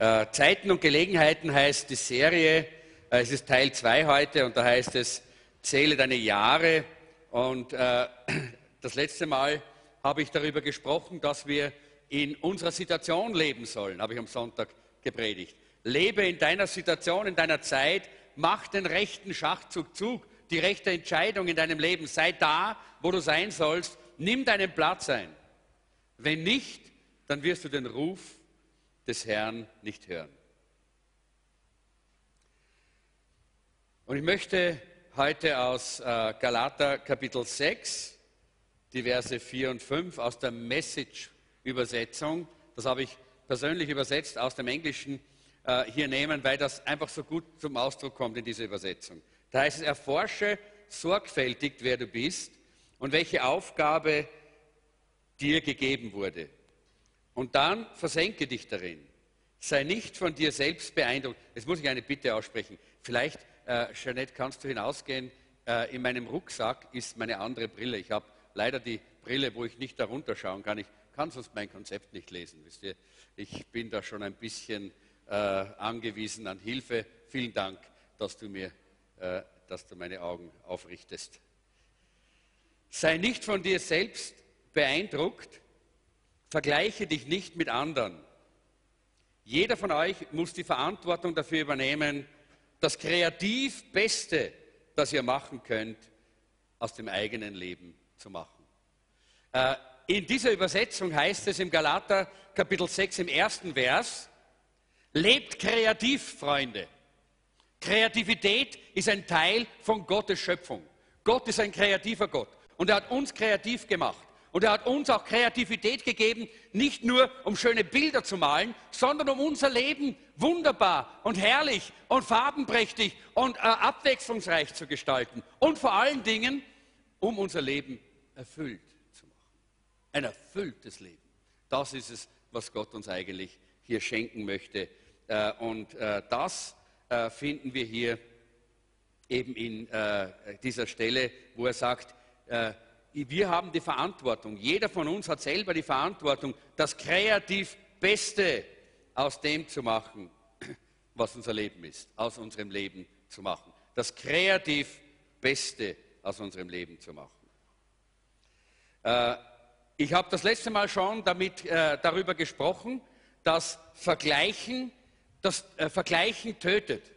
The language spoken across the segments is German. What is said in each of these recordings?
Äh, Zeiten und Gelegenheiten heißt die Serie, äh, es ist Teil 2 heute und da heißt es, zähle deine Jahre. Und äh, das letzte Mal habe ich darüber gesprochen, dass wir in unserer Situation leben sollen, habe ich am Sonntag gepredigt. Lebe in deiner Situation, in deiner Zeit, mach den rechten Schachzug zu, die rechte Entscheidung in deinem Leben. Sei da, wo du sein sollst, nimm deinen Platz ein. Wenn nicht, dann wirst du den Ruf des Herrn nicht hören. Und ich möchte heute aus äh, Galater Kapitel 6, die Verse 4 und 5 aus der Message-Übersetzung, das habe ich persönlich übersetzt aus dem Englischen, äh, hier nehmen, weil das einfach so gut zum Ausdruck kommt in dieser Übersetzung. Da heißt es, erforsche sorgfältig, wer du bist und welche Aufgabe dir gegeben wurde. Und dann versenke dich darin. Sei nicht von dir selbst beeindruckt. Jetzt muss ich eine Bitte aussprechen. Vielleicht, äh, Jeanette, kannst du hinausgehen? Äh, in meinem Rucksack ist meine andere Brille. Ich habe leider die Brille, wo ich nicht darunter schauen kann. Ich kann sonst mein Konzept nicht lesen. Wisst ihr? Ich bin da schon ein bisschen äh, angewiesen an Hilfe. Vielen Dank, dass du mir, äh, dass du meine Augen aufrichtest. Sei nicht von dir selbst beeindruckt, vergleiche dich nicht mit anderen. Jeder von euch muss die Verantwortung dafür übernehmen, das kreativ Beste, das ihr machen könnt, aus dem eigenen Leben zu machen. Äh, in dieser Übersetzung heißt es im Galater Kapitel 6 im ersten Vers, lebt kreativ, Freunde. Kreativität ist ein Teil von Gottes Schöpfung. Gott ist ein kreativer Gott und er hat uns kreativ gemacht. Und er hat uns auch Kreativität gegeben, nicht nur um schöne Bilder zu malen, sondern um unser Leben wunderbar und herrlich und farbenprächtig und äh, abwechslungsreich zu gestalten. Und vor allen Dingen, um unser Leben erfüllt zu machen. Ein erfülltes Leben. Das ist es, was Gott uns eigentlich hier schenken möchte. Äh, und äh, das äh, finden wir hier eben in äh, dieser Stelle, wo er sagt, äh, wir haben die Verantwortung, jeder von uns hat selber die Verantwortung, das kreativ Beste aus dem zu machen, was unser Leben ist, aus unserem Leben zu machen. Das kreativ Beste aus unserem Leben zu machen. Äh, ich habe das letzte Mal schon damit, äh, darüber gesprochen, dass Vergleichen, das äh, Vergleichen tötet.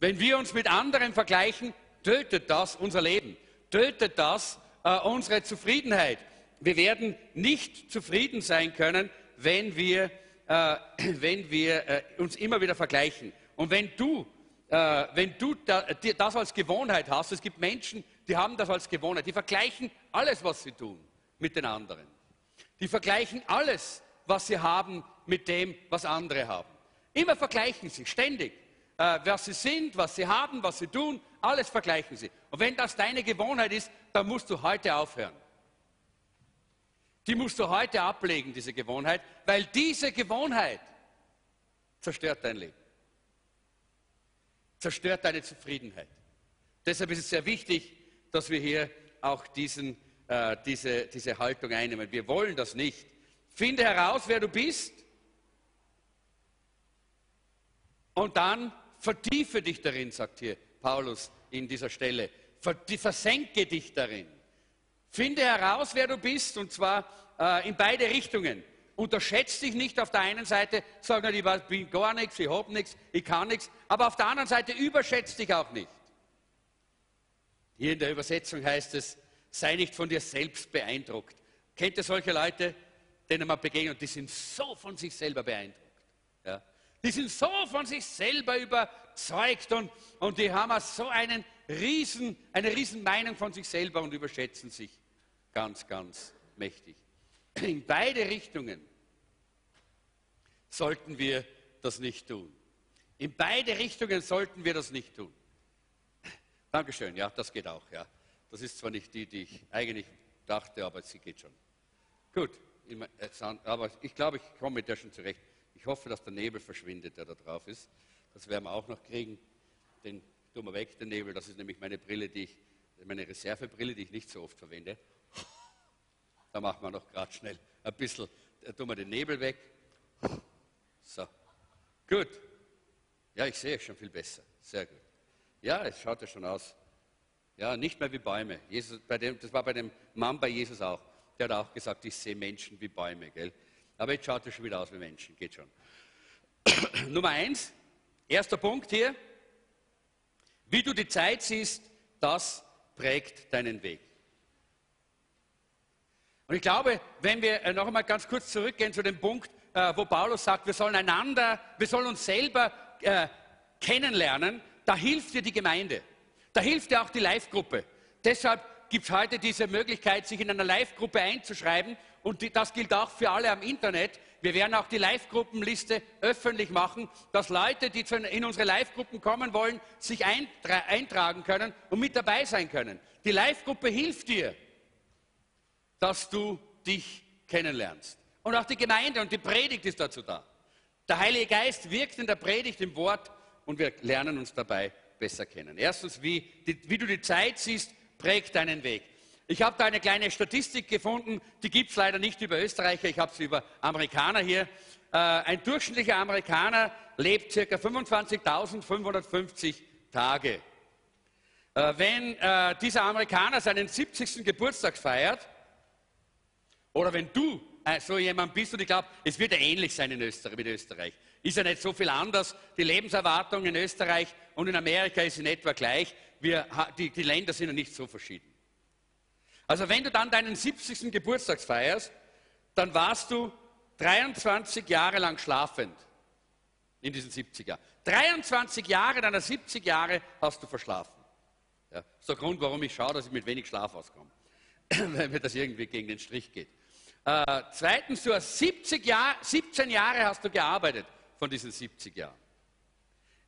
Wenn wir uns mit anderen vergleichen, tötet das unser Leben, tötet das äh, unsere Zufriedenheit. Wir werden nicht zufrieden sein können, wenn wir, äh, wenn wir äh, uns immer wieder vergleichen. Und wenn du, äh, wenn du da, das als Gewohnheit hast, es gibt Menschen, die haben das als Gewohnheit, die vergleichen alles, was sie tun, mit den anderen. Die vergleichen alles, was sie haben, mit dem, was andere haben. Immer vergleichen sie, ständig. Äh, was sie sind, was sie haben, was sie tun, alles vergleichen sie. Und wenn das deine Gewohnheit ist, dann musst du heute aufhören. Die musst du heute ablegen, diese Gewohnheit, weil diese Gewohnheit zerstört dein Leben. Zerstört deine Zufriedenheit. Deshalb ist es sehr wichtig, dass wir hier auch diesen, äh, diese, diese Haltung einnehmen. Wir wollen das nicht. Finde heraus, wer du bist und dann vertiefe dich darin, sagt hier Paulus in dieser Stelle. Versenke dich darin. Finde heraus, wer du bist, und zwar äh, in beide Richtungen. Unterschätze dich nicht auf der einen Seite, sag nicht, ich bin gar nichts, ich habe nichts, ich kann nichts, aber auf der anderen Seite überschätze dich auch nicht. Hier in der Übersetzung heißt es, sei nicht von dir selbst beeindruckt. Kennt ihr solche Leute, denen man begegnet, die sind so von sich selber beeindruckt? Ja? Die sind so von sich selber überzeugt und, und die haben so einen riesen, eine riesen Meinung von sich selber und überschätzen sich ganz, ganz mächtig. In beide Richtungen sollten wir das nicht tun. In beide Richtungen sollten wir das nicht tun. Dankeschön, ja, das geht auch, ja. Das ist zwar nicht die, die ich eigentlich dachte, aber sie geht schon. Gut, aber ich glaube, ich komme mit der schon zurecht. Ich hoffe, dass der Nebel verschwindet, der da drauf ist. Das werden wir auch noch kriegen. Den tun wir weg, den Nebel. Das ist nämlich meine Brille, die ich, meine Reservebrille, die ich nicht so oft verwende. Da machen wir noch gerade schnell ein bisschen, da tun wir den Nebel weg. So. Gut. Ja, ich sehe schon viel besser. Sehr gut. Ja, es schaut ja schon aus. Ja, nicht mehr wie Bäume. Jesus, bei dem, das war bei dem Mann bei Jesus auch. Der hat auch gesagt, ich sehe Menschen wie Bäume. Gell? Aber jetzt schaut er schon wieder aus wie Menschen. Geht schon. Nummer eins, erster Punkt hier. Wie du die Zeit siehst, das prägt deinen Weg. Und ich glaube, wenn wir äh, noch einmal ganz kurz zurückgehen zu dem Punkt, äh, wo Paulus sagt, wir sollen einander, wir sollen uns selber äh, kennenlernen, da hilft dir die Gemeinde. Da hilft dir auch die Live-Gruppe. Deshalb gibt es heute diese Möglichkeit, sich in einer Live-Gruppe einzuschreiben. Und das gilt auch für alle am Internet. Wir werden auch die Live-Gruppenliste öffentlich machen, dass Leute, die in unsere Live-Gruppen kommen wollen, sich eintra eintragen können und mit dabei sein können. Die Live-Gruppe hilft dir, dass du dich kennenlernst. Und auch die Gemeinde und die Predigt ist dazu da. Der Heilige Geist wirkt in der Predigt, im Wort und wir lernen uns dabei besser kennen. Erstens, wie, die, wie du die Zeit siehst, prägt deinen Weg. Ich habe da eine kleine Statistik gefunden, die gibt es leider nicht über Österreicher, ich habe sie über Amerikaner hier. Äh, ein durchschnittlicher Amerikaner lebt ca. 25.550 Tage. Äh, wenn äh, dieser Amerikaner seinen 70. Geburtstag feiert, oder wenn du äh, so jemand bist und ich glaube, es wird ja ähnlich sein in Österreich, mit Österreich. Ist ja nicht so viel anders. Die Lebenserwartung in Österreich und in Amerika ist in etwa gleich. Wir, die, die Länder sind ja nicht so verschieden. Also wenn du dann deinen 70. Geburtstag feierst, dann warst du 23 Jahre lang schlafend in diesen 70 Jahren. 23 Jahre deiner 70 Jahre hast du verschlafen. Ja, das ist der Grund, warum ich schaue, dass ich mit wenig Schlaf auskomme. Weil mir das irgendwie gegen den Strich geht. Äh, zweitens, du hast 70 Jahr, 17 Jahre hast du gearbeitet von diesen 70 Jahren.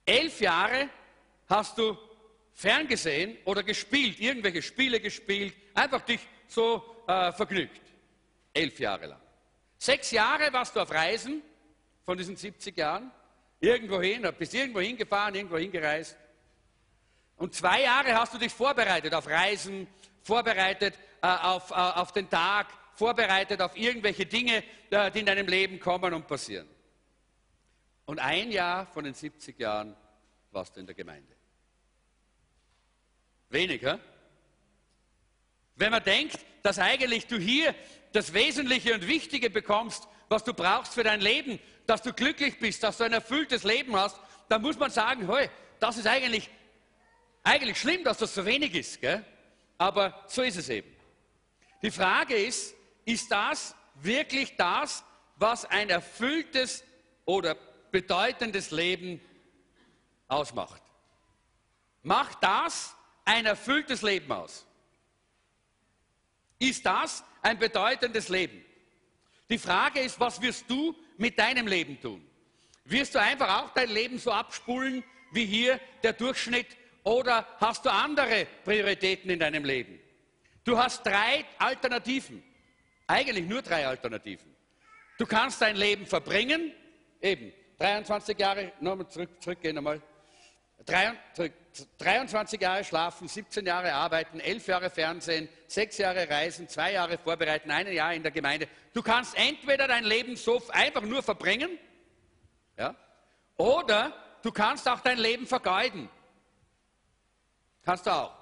Elf Jahre hast du ferngesehen oder gespielt, irgendwelche Spiele gespielt, einfach dich so äh, vergnügt. Elf Jahre lang. Sechs Jahre warst du auf Reisen von diesen 70 Jahren, irgendwo hin, bist irgendwo hingefahren, irgendwo hingereist. Und zwei Jahre hast du dich vorbereitet auf Reisen, vorbereitet äh, auf, äh, auf den Tag, vorbereitet auf irgendwelche Dinge, äh, die in deinem Leben kommen und passieren. Und ein Jahr von den 70 Jahren warst du in der Gemeinde. Wenig, hä? Wenn man denkt, dass eigentlich du hier das Wesentliche und Wichtige bekommst, was du brauchst für dein Leben, dass du glücklich bist, dass du ein erfülltes Leben hast, dann muss man sagen, hey, das ist eigentlich, eigentlich schlimm, dass das so wenig ist. Gell? Aber so ist es eben. Die Frage ist, ist das wirklich das, was ein erfülltes oder bedeutendes Leben ausmacht? Macht das ein erfülltes Leben aus? Ist das ein bedeutendes Leben? Die Frage ist, was wirst du mit deinem Leben tun? Wirst du einfach auch dein Leben so abspulen wie hier der Durchschnitt oder hast du andere Prioritäten in deinem Leben? Du hast drei Alternativen, eigentlich nur drei Alternativen. Du kannst dein Leben verbringen, eben 23 Jahre, nochmal zurück, zurückgehen nochmal, 23 Jahre schlafen, 17 Jahre arbeiten, 11 Jahre Fernsehen, 6 Jahre reisen, 2 Jahre vorbereiten, ein Jahr in der Gemeinde. Du kannst entweder dein Leben so einfach nur verbringen, ja, oder du kannst auch dein Leben vergeuden. Kannst du auch.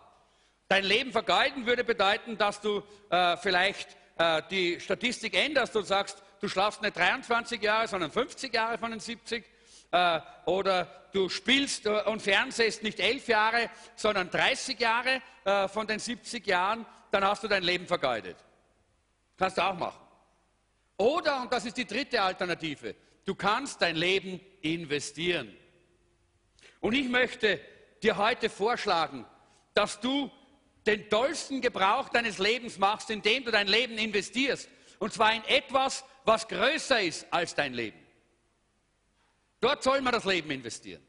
Dein Leben vergeuden würde bedeuten, dass du äh, vielleicht äh, die Statistik änderst und sagst, du schlafst nicht 23 Jahre, sondern 50 Jahre von den 70 äh, oder du spielst äh, und fernsehst nicht elf Jahre, sondern 30 Jahre äh, von den 70 Jahren, dann hast du dein Leben vergeudet. Kannst du auch machen. Oder, und das ist die dritte Alternative, du kannst dein Leben investieren. Und ich möchte dir heute vorschlagen, dass du den tollsten Gebrauch deines Lebens machst, indem du dein Leben investierst. Und zwar in etwas, was größer ist als dein Leben. Dort soll man das Leben investieren.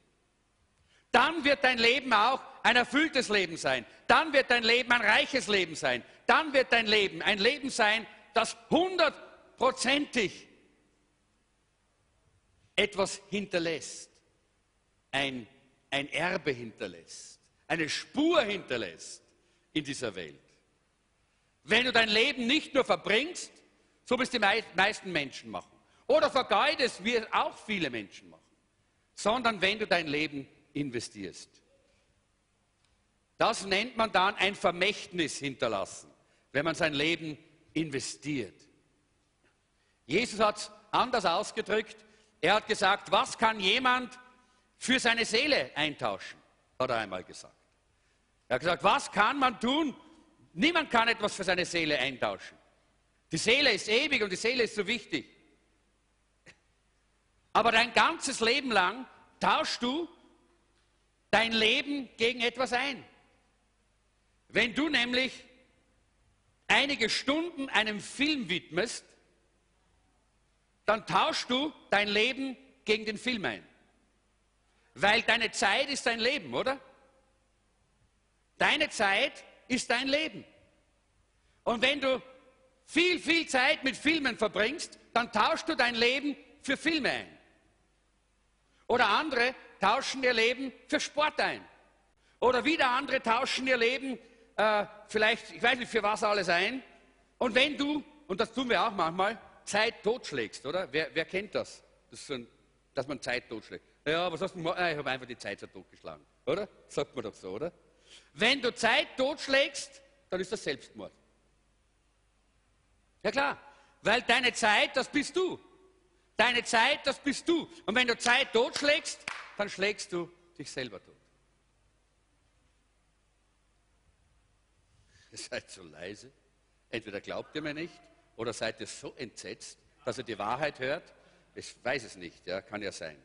Dann wird dein Leben auch ein erfülltes Leben sein. Dann wird dein Leben ein reiches Leben sein. Dann wird dein Leben ein Leben sein, das hundertprozentig etwas hinterlässt. Ein, ein Erbe hinterlässt. Eine Spur hinterlässt in dieser Welt. Wenn du dein Leben nicht nur verbringst, so wie es die meisten Menschen machen, oder vergeudest, wie es auch viele Menschen machen, sondern wenn du dein Leben investierst. Das nennt man dann ein Vermächtnis hinterlassen, wenn man sein Leben investiert. Jesus hat es anders ausgedrückt. Er hat gesagt, was kann jemand für seine Seele eintauschen, hat er einmal gesagt. Er hat gesagt, was kann man tun? Niemand kann etwas für seine Seele eintauschen. Die Seele ist ewig und die Seele ist so wichtig. Aber dein ganzes Leben lang tauschst du dein Leben gegen etwas ein. Wenn du nämlich einige Stunden einem Film widmest, dann tauschst du dein Leben gegen den Film ein. Weil deine Zeit ist dein Leben, oder? Deine Zeit ist dein Leben. Und wenn du viel, viel Zeit mit Filmen verbringst, dann tauschst du dein Leben für Filme ein. Oder andere tauschen ihr Leben für Sport ein. Oder wieder andere tauschen ihr Leben äh, vielleicht, ich weiß nicht für was alles ein. Und wenn du, und das tun wir auch manchmal, Zeit totschlägst, oder? Wer, wer kennt das? das so ein, dass man Zeit totschlägt. Ja, was hast du gemacht? Ah, ich habe einfach die Zeit so totgeschlagen, oder? Sagt man doch so, oder? Wenn du Zeit totschlägst, dann ist das Selbstmord. Ja klar, weil deine Zeit, das bist du. Deine Zeit, das bist du. Und wenn du Zeit totschlägst, dann schlägst du dich selber tot. Ihr seid so leise. Entweder glaubt ihr mir nicht oder seid ihr so entsetzt, dass ihr die Wahrheit hört. Ich weiß es nicht, ja, kann ja sein.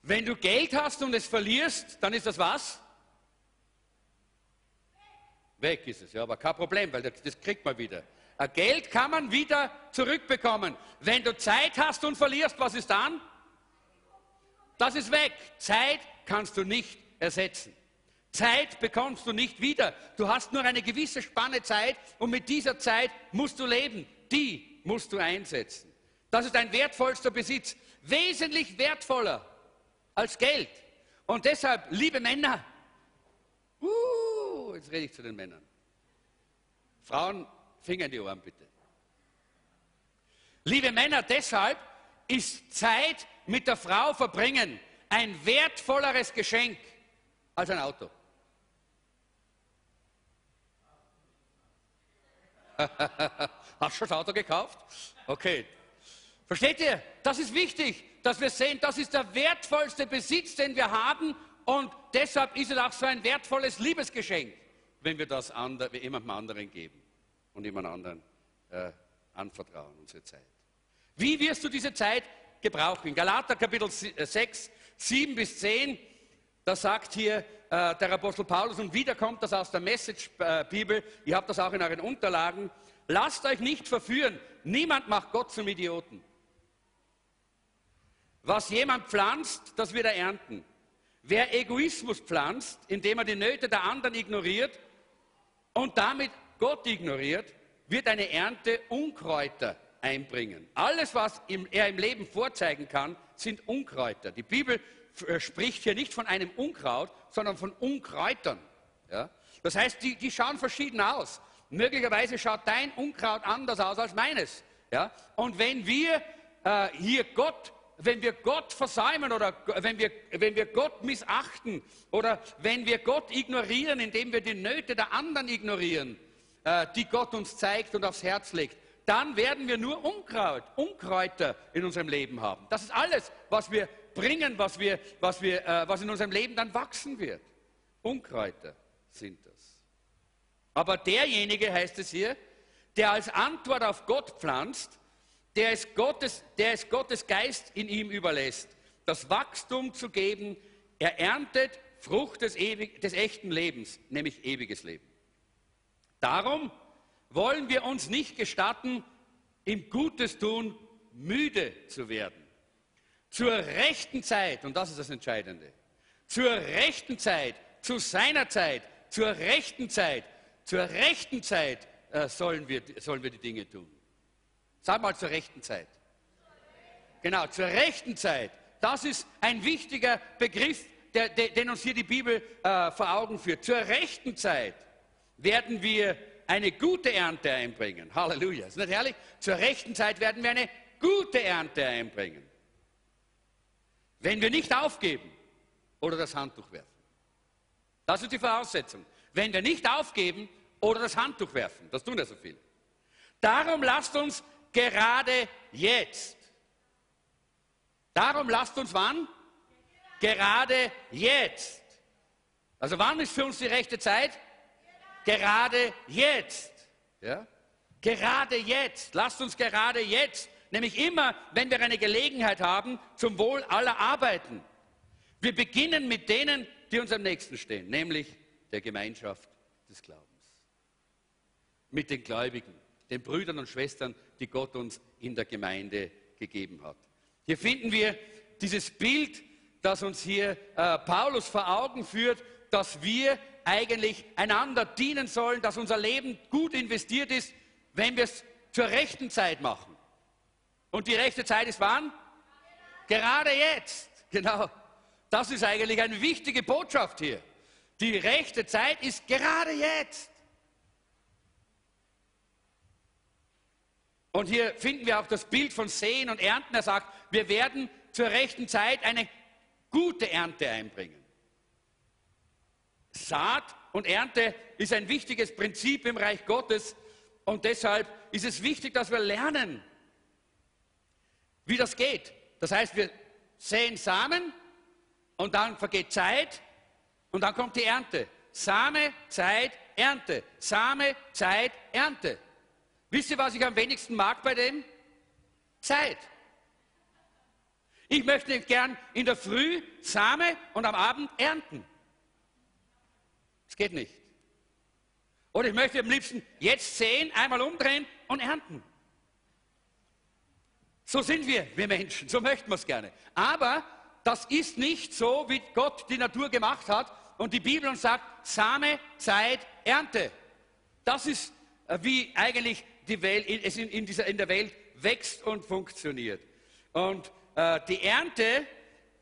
Wenn du Geld hast und es verlierst, dann ist das was? Weg ist es, ja, aber kein Problem, weil das, das kriegt man wieder. Geld kann man wieder zurückbekommen. Wenn du Zeit hast und verlierst, was ist dann? Das ist weg. Zeit kannst du nicht ersetzen. Zeit bekommst du nicht wieder. Du hast nur eine gewisse Spanne Zeit und mit dieser Zeit musst du leben. Die musst du einsetzen. Das ist ein wertvollster Besitz. Wesentlich wertvoller als Geld. Und deshalb, liebe Männer, uh, jetzt rede ich zu den Männern. Frauen, Finger in die Ohren bitte. Liebe Männer, deshalb ist Zeit mit der Frau verbringen ein wertvolleres Geschenk als ein Auto. Hast du das Auto gekauft? Okay. Versteht ihr? Das ist wichtig, dass wir sehen, das ist der wertvollste Besitz, den wir haben und deshalb ist es auch so ein wertvolles Liebesgeschenk, wenn wir das jemandem anderen geben und jemand anderen äh, anvertrauen, unsere Zeit. Wie wirst du diese Zeit gebrauchen? Galater Kapitel 6, 7 äh, bis 10, da sagt hier äh, der Apostel Paulus, und wieder kommt das aus der Message-Bibel, ihr habt das auch in euren Unterlagen, lasst euch nicht verführen, niemand macht Gott zum Idioten. Was jemand pflanzt, das wird er ernten. Wer Egoismus pflanzt, indem er die Nöte der anderen ignoriert und damit Gott ignoriert, wird eine Ernte Unkräuter einbringen. Alles, was er im Leben vorzeigen kann, sind Unkräuter. Die Bibel äh, spricht hier nicht von einem Unkraut, sondern von Unkräutern. Ja? Das heißt, die, die schauen verschieden aus. Möglicherweise schaut dein Unkraut anders aus als meines. Ja? Und wenn wir äh, hier Gott wenn wir Gott versäumen oder wenn wir, wenn wir Gott missachten oder wenn wir Gott ignorieren, indem wir die Nöte der anderen ignorieren, die Gott uns zeigt und aufs Herz legt, dann werden wir nur Unkraut, Unkräuter in unserem Leben haben. Das ist alles, was wir bringen, was, wir, was, wir, äh, was in unserem Leben dann wachsen wird. Unkräuter sind das. Aber derjenige, heißt es hier, der als Antwort auf Gott pflanzt, der es Gottes, Gottes Geist in ihm überlässt, das Wachstum zu geben, er erntet Frucht des, ewig, des echten Lebens, nämlich ewiges Leben. Darum wollen wir uns nicht gestatten, im Gutes tun müde zu werden. Zur rechten Zeit, und das ist das Entscheidende, zur rechten Zeit, zu seiner Zeit, zur rechten Zeit, zur rechten Zeit äh, sollen, wir, sollen wir die Dinge tun. Sag mal zur rechten Zeit. Genau, zur rechten Zeit. Das ist ein wichtiger Begriff, der, der, den uns hier die Bibel äh, vor Augen führt. Zur rechten Zeit werden wir eine gute Ernte einbringen. Halleluja. Ist nicht herrlich? Zur rechten Zeit werden wir eine gute Ernte einbringen. Wenn wir nicht aufgeben oder das Handtuch werfen. Das ist die Voraussetzung. Wenn wir nicht aufgeben oder das Handtuch werfen. Das tun ja so viele. Darum lasst uns gerade jetzt. Darum lasst uns wann? Gerade jetzt. Also wann ist für uns die rechte Zeit? Gerade jetzt. Ja? Gerade jetzt. Lasst uns gerade jetzt, nämlich immer, wenn wir eine Gelegenheit haben, zum Wohl aller arbeiten. Wir beginnen mit denen, die uns am nächsten stehen, nämlich der Gemeinschaft des Glaubens. Mit den Gläubigen, den Brüdern und Schwestern, die Gott uns in der Gemeinde gegeben hat. Hier finden wir dieses Bild, das uns hier äh, Paulus vor Augen führt, dass wir eigentlich einander dienen sollen, dass unser Leben gut investiert ist, wenn wir es zur rechten Zeit machen. Und die rechte Zeit ist wann? Gerade jetzt. Genau. Das ist eigentlich eine wichtige Botschaft hier. Die rechte Zeit ist gerade jetzt. Und hier finden wir auch das Bild von Sehen und Ernten. Er sagt, wir werden zur rechten Zeit eine gute Ernte einbringen. Saat und Ernte ist ein wichtiges Prinzip im Reich Gottes und deshalb ist es wichtig, dass wir lernen, wie das geht. Das heißt, wir säen Samen und dann vergeht Zeit und dann kommt die Ernte. Same, Zeit, Ernte. Same, Zeit, Ernte. Wisst ihr, was ich am wenigsten mag bei dem? Zeit. Ich möchte gern in der Früh Same und am Abend ernten. Das geht nicht. Oder ich möchte am liebsten jetzt sehen, einmal umdrehen und ernten. So sind wir, wir Menschen, so möchten wir es gerne. Aber das ist nicht so, wie Gott die Natur gemacht hat und die Bibel uns sagt, Same, Zeit, Ernte. Das ist, äh, wie eigentlich die Welt, es in, in, dieser, in der Welt wächst und funktioniert. Und äh, die Ernte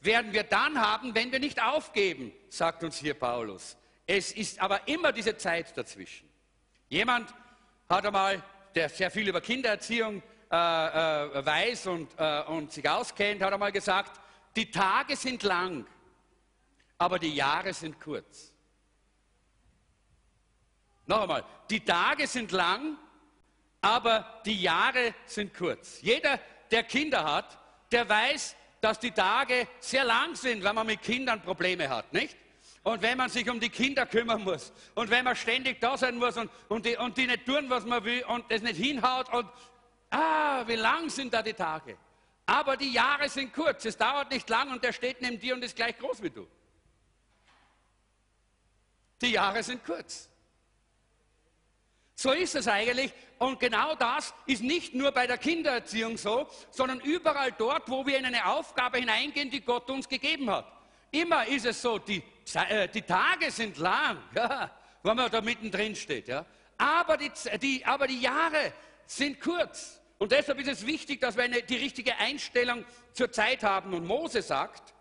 werden wir dann haben, wenn wir nicht aufgeben, sagt uns hier Paulus. Es ist aber immer diese Zeit dazwischen. Jemand hat einmal, der sehr viel über Kindererziehung äh, äh, weiß und, äh, und sich auskennt, hat einmal gesagt, die Tage sind lang, aber die Jahre sind kurz. Noch einmal, die Tage sind lang, aber die Jahre sind kurz. Jeder, der Kinder hat, der weiß, dass die Tage sehr lang sind, wenn man mit Kindern Probleme hat, nicht? Und wenn man sich um die Kinder kümmern muss und wenn man ständig da sein muss und, und, die, und die nicht tun, was man will und das nicht hinhaut und ah, wie lang sind da die Tage? Aber die Jahre sind kurz, es dauert nicht lang und der steht neben dir und ist gleich groß wie du. Die Jahre sind kurz. So ist es eigentlich. Und genau das ist nicht nur bei der Kindererziehung so, sondern überall dort, wo wir in eine Aufgabe hineingehen, die Gott uns gegeben hat. Immer ist es so, die, äh, die Tage sind lang, ja, wenn man da mittendrin steht. Ja. Aber, die, die, aber die Jahre sind kurz. Und deshalb ist es wichtig, dass wir eine, die richtige Einstellung zur Zeit haben. Und Mose sagt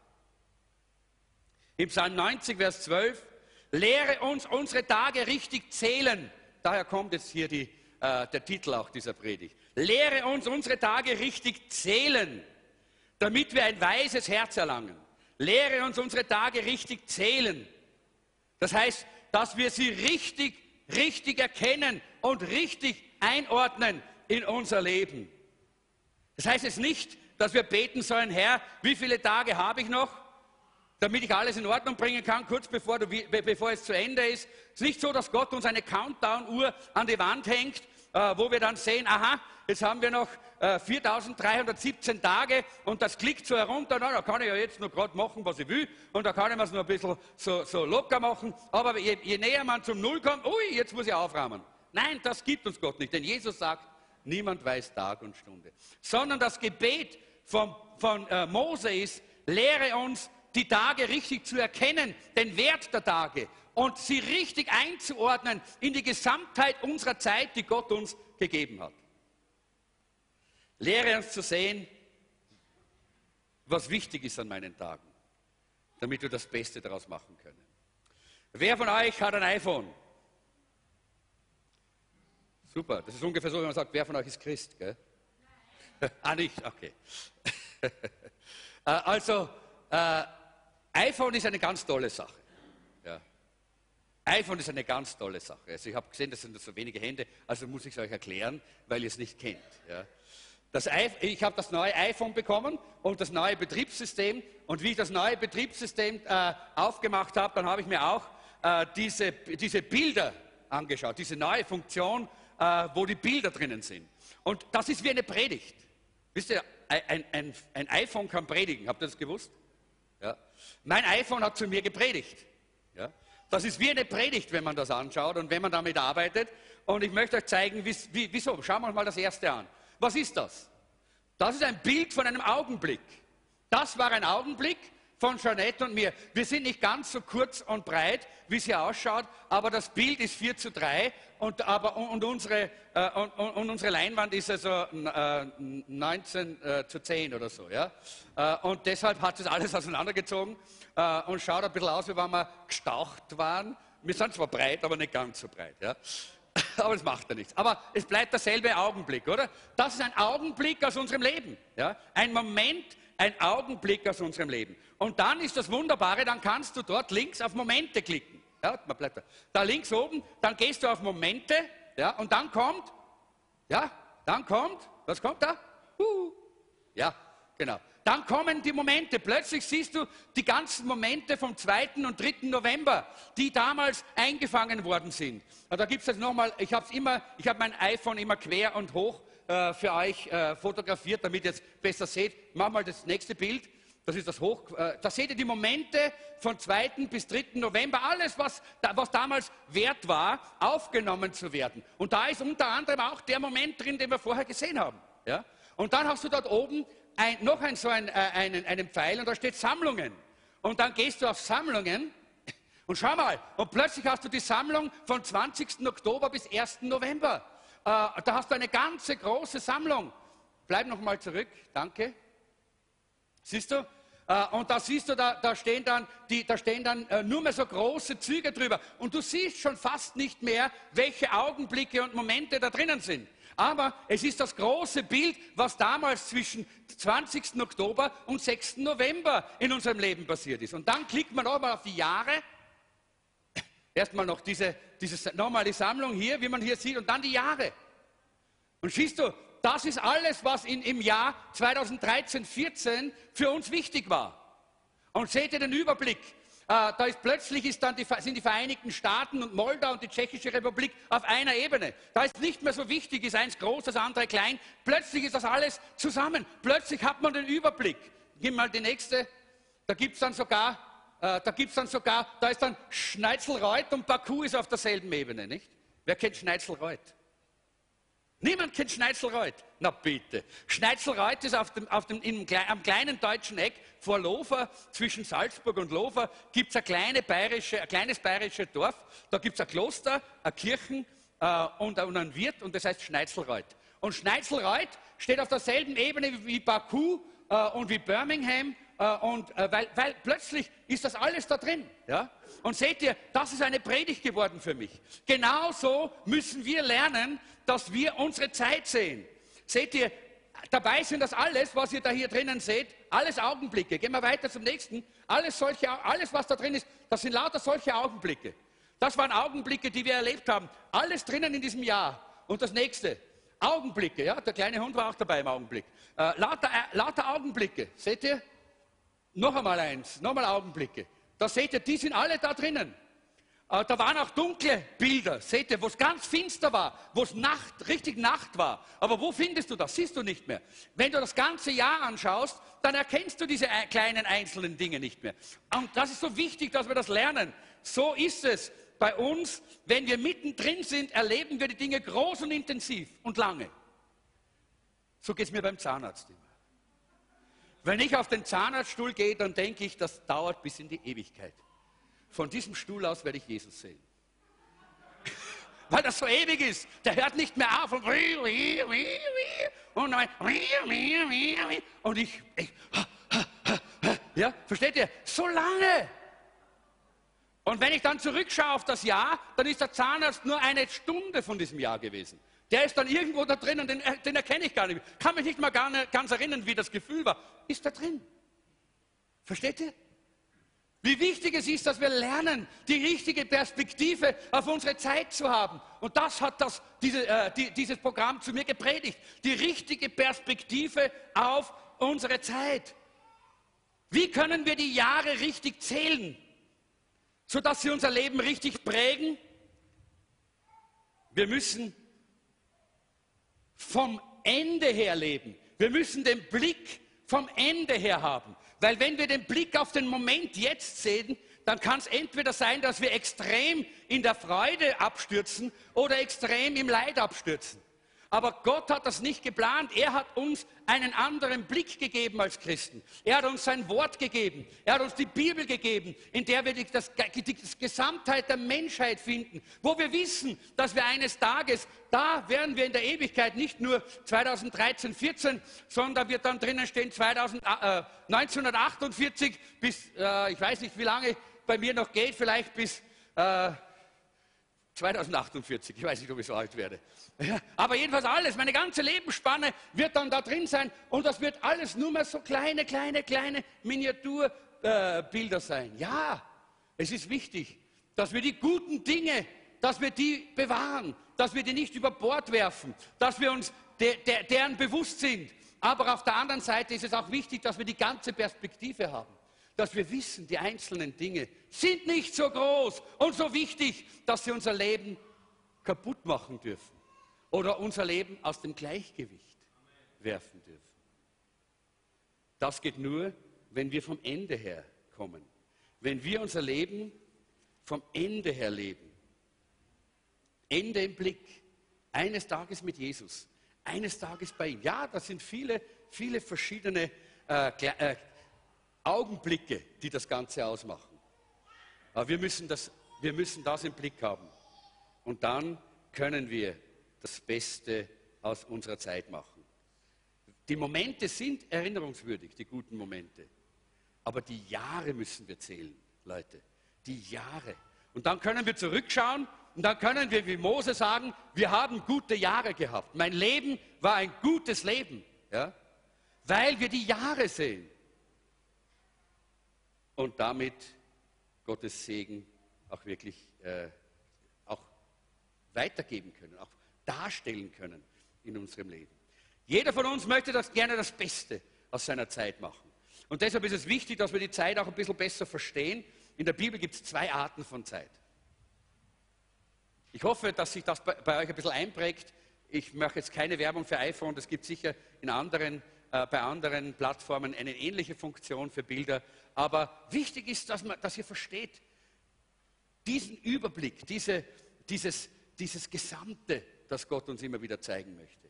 im Psalm 90, Vers 12, lehre uns unsere Tage richtig zählen. Daher kommt jetzt hier die, äh, der Titel auch dieser Predigt. Lehre uns unsere Tage richtig zählen, damit wir ein weises Herz erlangen. Lehre uns unsere Tage richtig zählen. Das heißt, dass wir sie richtig, richtig erkennen und richtig einordnen in unser Leben. Das heißt jetzt nicht, dass wir beten sollen, Herr, wie viele Tage habe ich noch, damit ich alles in Ordnung bringen kann, kurz bevor, du, bevor es zu Ende ist. Es ist nicht so, dass Gott uns eine Countdown-Uhr an die Wand hängt, äh, wo wir dann sehen, aha, jetzt haben wir noch äh, 4317 Tage und das klickt so herunter, na, da kann ich ja jetzt noch gerade machen, was ich will und da kann ich mir es noch ein bisschen so, so locker machen, aber je, je, näher man zum Null kommt, ui, jetzt muss ich aufräumen. Nein, das gibt uns Gott nicht, denn Jesus sagt, niemand weiß Tag und Stunde. Sondern das Gebet von, von äh, Mose ist, lehre uns die Tage richtig zu erkennen, den Wert der Tage und sie richtig einzuordnen in die Gesamtheit unserer Zeit, die Gott uns gegeben hat. Lehre uns zu sehen, was wichtig ist an meinen Tagen, damit wir das Beste daraus machen können. Wer von euch hat ein iPhone? Super, das ist ungefähr so, wenn man sagt, wer von euch ist Christ? Gell? ah, nicht? Okay. Äh, also, Äh, iPhone ist eine ganz tolle Sache. IPhone ist eine ganz tolle Sache. Also ich habe gesehen, das sind so wenige Hände, also muss ich es euch erklären, weil ihr es nicht kennt. Ja. Das, ich habe das neue iPhone bekommen und das neue Betriebssystem. Und wie ich das neue Betriebssystem äh, aufgemacht habe, dann habe ich mir auch äh, diese, diese Bilder angeschaut, diese neue Funktion, äh, wo die Bilder drinnen sind. Und das ist wie eine Predigt. Wisst ihr, ein, ein, ein iPhone kann predigen. Habt ihr das gewusst? Ja. Mein iPhone hat zu mir gepredigt. Ja. Das ist wie eine Predigt, wenn man das anschaut und wenn man damit arbeitet. Und ich möchte euch zeigen, wie, wie, wieso. Schauen wir uns mal das erste an. Was ist das? Das ist ein Bild von einem Augenblick. Das war ein Augenblick von Jeanette und mir. Wir sind nicht ganz so kurz und breit, wie sie ausschaut, aber das Bild ist 4 zu 3 und, aber, und, unsere, äh, und, und, unsere Leinwand ist also äh, 19 äh, zu 10 oder so. Ja? Äh, und deshalb hat es alles auseinandergezogen äh, und schaut ein bisschen aus, wie wenn wir gestaucht waren. Wir sind zwar breit, aber nicht ganz so breit. Ja? aber es macht ja nichts. Aber es bleibt derselbe Augenblick, oder? Das ist ein Augenblick aus unserem Leben. Ja? Ein Moment, ein Augenblick aus unserem Leben. Und dann ist das Wunderbare, dann kannst du dort links auf Momente klicken. Ja, man bleibt da. da links oben, dann gehst du auf Momente, ja, und dann kommt, ja, dann kommt, was kommt da? Uh, ja, genau. Dann kommen die Momente. Plötzlich siehst du die ganzen Momente vom 2. und 3. November, die damals eingefangen worden sind. Da gibt es jetzt nochmal, ich habe immer, ich habe mein iPhone immer quer und hoch äh, für euch äh, fotografiert, damit ihr es besser seht. Mach mal das nächste Bild. Das ist das Hoch. Äh, da seht ihr die Momente von 2. bis 3. November, alles, was, was damals wert war, aufgenommen zu werden. Und da ist unter anderem auch der Moment drin, den wir vorher gesehen haben. Ja? Und dann hast du dort oben ein, noch ein, so ein, äh, einen, einen Pfeil und da steht Sammlungen. Und dann gehst du auf Sammlungen und schau mal, und plötzlich hast du die Sammlung von 20. Oktober bis 1. November. Äh, da hast du eine ganze große Sammlung. Bleib noch mal zurück, danke. Siehst du? Äh, und da siehst du, da, da stehen dann, die, da stehen dann äh, nur mehr so große Züge drüber. Und du siehst schon fast nicht mehr, welche Augenblicke und Momente da drinnen sind. Aber es ist das große Bild, was damals zwischen 20. Oktober und 6. November in unserem Leben passiert ist. Und dann klickt man nochmal auf die Jahre. Erstmal noch diese, diese nochmal die Sammlung hier, wie man hier sieht, und dann die Jahre. Und siehst du, das ist alles, was in, im Jahr 2013, 14 für uns wichtig war. Und seht ihr den Überblick? Äh, da ist plötzlich ist dann die, sind die Vereinigten Staaten und Moldau und die Tschechische Republik auf einer Ebene. Da ist nicht mehr so wichtig, ist eins groß, das andere klein. Plötzlich ist das alles zusammen. Plötzlich hat man den Überblick. Gib mal die nächste. Da gibt es dann sogar, äh, da gibt's dann sogar, da ist dann Schneitzelreuth und Baku ist auf derselben Ebene, nicht? Wer kennt Schneitzelreuth? Niemand kennt Schneitzelreuth. Na bitte. Schneitzelreuth ist auf dem, auf dem, im, am kleinen deutschen Eck vor Lofer, zwischen Salzburg und Lofer, gibt es ein, kleine ein kleines bayerisches Dorf. Da gibt es ein Kloster, eine Kirchen äh, und, und ein Wirt und das heißt Schneitzelreuth. Und Schneitzelreuth steht auf derselben Ebene wie Baku äh, und wie Birmingham äh, und äh, weil, weil, plötzlich ist das alles da drin. Ja? Und seht ihr, das ist eine Predigt geworden für mich. Genauso müssen wir lernen, dass wir unsere Zeit sehen. Seht ihr, dabei sind das alles, was ihr da hier drinnen seht, alles Augenblicke. Gehen wir weiter zum nächsten. Alles, solche, alles, was da drin ist, das sind lauter solche Augenblicke. Das waren Augenblicke, die wir erlebt haben. Alles drinnen in diesem Jahr. Und das nächste, Augenblicke. Ja, der kleine Hund war auch dabei im Augenblick. Äh, lauter, äh, lauter Augenblicke. Seht ihr? Noch einmal eins, noch einmal Augenblicke. Da seht ihr, die sind alle da drinnen. Äh, da waren auch dunkle Bilder, seht ihr, wo es ganz finster war, wo es Nacht, richtig Nacht war. Aber wo findest du das? Siehst du nicht mehr. Wenn du das ganze Jahr anschaust, dann erkennst du diese kleinen einzelnen Dinge nicht mehr. Und das ist so wichtig, dass wir das lernen. So ist es bei uns. Wenn wir mittendrin sind, erleben wir die Dinge groß und intensiv und lange. So geht es mir beim Zahnarzt. Wenn ich auf den Zahnarztstuhl gehe, dann denke ich, das dauert bis in die Ewigkeit. Von diesem Stuhl aus werde ich Jesus sehen. Weil das so ewig ist. Der hört nicht mehr auf. Und, und, ich, ich, ja, versteht ihr? So lange. Und wenn ich dann zurückschaue auf das Jahr, dann ist der Zahnarzt nur eine Stunde von diesem Jahr gewesen. Der ist dann irgendwo da drin und den, den erkenne ich gar nicht. Kann mich nicht mal gar nicht, ganz erinnern, wie das Gefühl war. Ist da drin. Versteht ihr? Wie wichtig es ist, dass wir lernen, die richtige Perspektive auf unsere Zeit zu haben. Und das hat das, diese, äh, die, dieses Programm zu mir gepredigt. Die richtige Perspektive auf unsere Zeit. Wie können wir die Jahre richtig zählen, sodass sie unser Leben richtig prägen? Wir müssen vom Ende her leben. Wir müssen den Blick vom Ende her haben. Weil wenn wir den Blick auf den Moment jetzt sehen, dann kann es entweder sein, dass wir extrem in der Freude abstürzen oder extrem im Leid abstürzen. Aber Gott hat das nicht geplant. Er hat uns einen anderen Blick gegeben als Christen. Er hat uns sein Wort gegeben. Er hat uns die Bibel gegeben, in der wir die, das, die, Gesamtheit der Menschheit finden. Wo wir wissen, dass wir eines Tages, da werden wir in der Ewigkeit nicht nur 2013, 14, sondern wird dann drinnen stehen 2000, äh, 1948 bis, äh, ich weiß nicht wie lange bei mir noch geht, vielleicht bis... Äh, 2048, ich weiß nicht, ob ich so alt werde. Ja, aber jedenfalls alles, meine ganze Lebensspanne wird dann da drin sein und das wird alles nur mehr so kleine, kleine, kleine Miniaturbilder äh, sein. Ja, es ist wichtig, dass wir die guten Dinge, dass wir die bewahren, dass wir die nicht über Bord werfen, dass wir uns de, de, deren bewusst sind. Aber auf der anderen Seite ist es auch wichtig, dass wir die ganze Perspektive haben dass wir wissen, die einzelnen Dinge sind nicht so groß und so wichtig, dass sie unser Leben kaputt machen dürfen oder unser Leben aus dem Gleichgewicht werfen dürfen. Das geht nur, wenn wir vom Ende her kommen. Wenn wir unser Leben vom Ende her leben. Ende im Blick. Eines Tages mit Jesus. Eines Tages bei ihm. Ja, das sind viele, viele verschiedene äh, äh, Augenblicke, die das Ganze ausmachen. Aber wir müssen das, wir müssen das im Blick haben. Und dann können wir das Beste aus unserer Zeit machen. Die Momente sind erinnerungswürdig, die guten Momente. Aber die Jahre müssen wir zählen, Leute. Die Jahre. Und dann können wir zurückschauen und dann können wir wie Mose sagen, wir haben gute Jahre gehabt. Mein Leben war ein gutes Leben, ja? weil wir die Jahre sehen und damit Gottes Segen auch wirklich äh, auch weitergeben können, auch darstellen können in unserem Leben. Jeder von uns möchte das gerne das Beste aus seiner Zeit machen. Und deshalb ist es wichtig, dass wir die Zeit auch ein bisschen besser verstehen. In der Bibel gibt es zwei Arten von Zeit. Ich hoffe, dass sich das bei, euch ein bisschen einprägt. Ich mache jetzt keine Werbung für iPhone, das gibt es sicher in anderen, äh, bei anderen Plattformen eine ähnliche Funktion für Bilder. Aber wichtig ist, dass, man, dass ihr versteht, diesen Überblick, diese, dieses, dieses Gesamte, das Gott uns immer wieder zeigen möchte.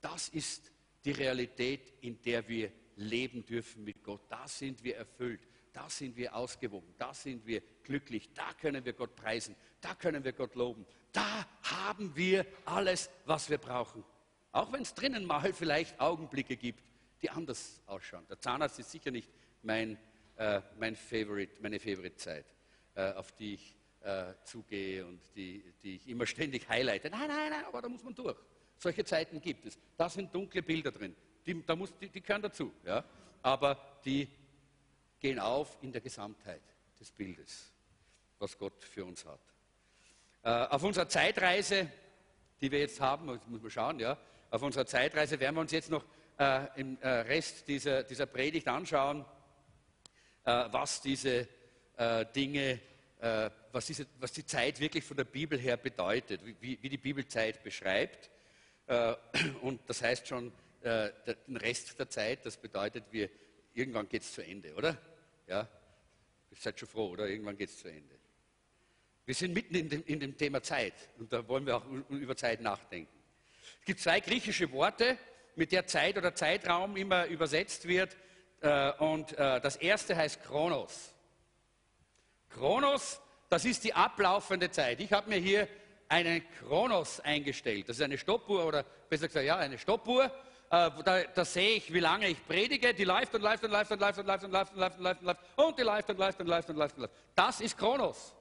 Das ist die Realität, in der wir leben dürfen mit Gott. Da sind wir erfüllt, da sind wir ausgewogen, da sind wir glücklich, da können wir Gott preisen, da können wir Gott loben. Da haben wir alles, was wir brauchen. Auch wenn es drinnen mal vielleicht Augenblicke gibt, die anders ausschauen. Der Zahnarzt ist sicher nicht mein äh, mein Favorite, meine Favorite-Zeit, äh, auf die ich äh, zugehe und die, die ich immer ständig highlighte. Nein, nein, nein, aber da muss man durch. Solche Zeiten gibt es. Da sind dunkle Bilder drin. Die, da muss, die, die gehören dazu. Ja? Aber die gehen auf in der Gesamtheit des Bildes, was Gott für uns hat. Äh, auf unserer Zeitreise, die wir jetzt haben, muss man schauen, ja, auf unserer Zeitreise werden wir uns jetzt noch äh, im äh, Rest dieser, dieser Predigt anschauen, was diese äh, Dinge, äh, was, diese, was die Zeit wirklich von der Bibel her bedeutet, wie, wie die Bibel Zeit beschreibt. Und das heißt schon, den Rest der Zeit, das bedeutet, wir, irgendwann geht es zu Ende, oder? Ja, ihr seid schon froh, oder? Irgendwann geht es zu Ende. Wir sind mitten in dem, in dem, Thema Zeit und da wollen wir auch über Zeit nachdenken. Es gibt zwei griechische Worte, mit der Zeit oder Zeitraum immer übersetzt wird. Äh, und äh, das erste heißt Kronos. Kronos, das ist die ablaufende Zeit. Ich habe mir hier einen Kronos eingestellt. Das ist eine Stoppuhr oder besser gesagt, ja, eine Stoppuhr. Äh, da, da, sehe ich, wie lange ich predige. Die läuft und läuft und läuft und läuft und läuft und läuft und läuft und läuft und läuft und die läuft und läuft und läuft und läuft und läuft. Das ist Kronos.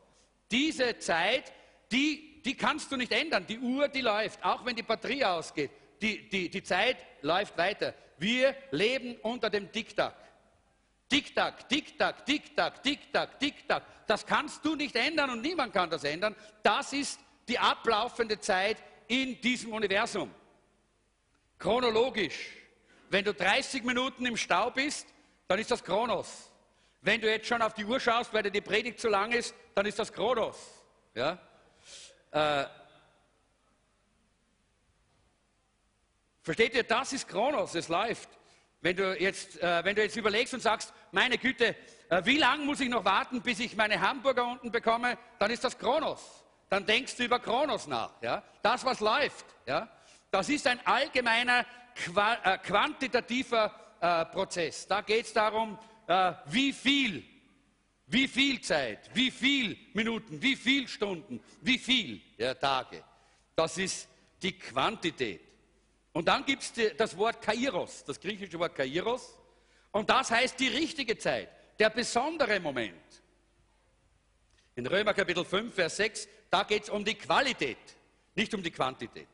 Diese Zeit, die, die kannst du nicht ändern. Die Uhr, die läuft, auch wenn die Batterie ausgeht. Die, die, die Zeit läuft weiter. Wir leben unter dem Diktat. Tick-Tack, Tick-Tack, Tick-Tack, Tick-Tack, Tick-Tack. Das kannst du nicht ändern und niemand kann das ändern. Das ist die ablaufende Zeit in diesem Universum. Chronologisch. Wenn du 30 Minuten im Stau bist, dann ist das Chronos. Wenn du jetzt schon auf die Uhr schaust, weil dir die Predigt zu lang ist, dann ist das Chronos. Ja? Äh, versteht ihr, das ist Chronos, es läuft. Wenn du jetzt, äh, wenn du jetzt überlegst und sagst, meine Güte, äh, wie lange muss ich noch warten, bis ich meine Hamburger unten bekomme, dann ist das Chronos. Dann denkst du über Chronos nach. Ja? Das, was läuft. Ja? Das ist ein allgemeiner, äh, quantitativer äh, Prozess. Da geht es darum, äh, wie viel, wie viel Zeit, wie viel Minuten, wie viel Stunden, wie viel ja, Tage. Das ist die Quantität. Und dann gibt es das Wort Kairos, das griechische Wort Kairos. Und das heißt die richtige Zeit, der besondere Moment. In Römer Kapitel 5, Vers 6, da geht es um die Qualität, nicht um die Quantität.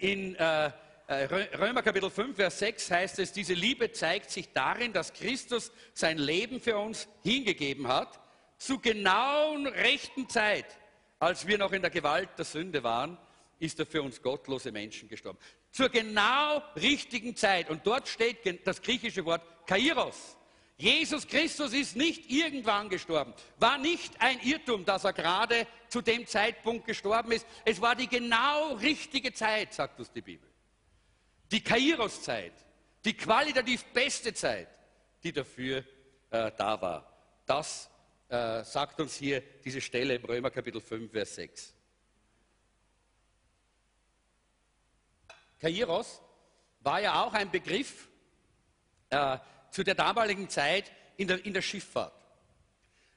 In äh, äh, Römer Kapitel 5, Vers 6 heißt es, diese Liebe zeigt sich darin, dass Christus sein Leben für uns hingegeben hat, zu genauen rechten Zeit, als wir noch in der Gewalt der Sünde waren, ist er für uns gottlose Menschen gestorben. Zur genau richtigen Zeit. Und dort steht das griechische Wort Kairos. Jesus Christus ist nicht irgendwann gestorben. War nicht ein Irrtum, dass er gerade zu dem Zeitpunkt gestorben ist. Es war die genau richtige Zeit, sagt uns die Bibel die Kairos-Zeit, die qualitativ beste Zeit, die dafür äh, da war. Das äh, sagt uns hier diese Stelle im Römer Kapitel 5, Vers 6. Kairos war ja auch ein Begriff äh, zu der damaligen Zeit in der, in der Schifffahrt.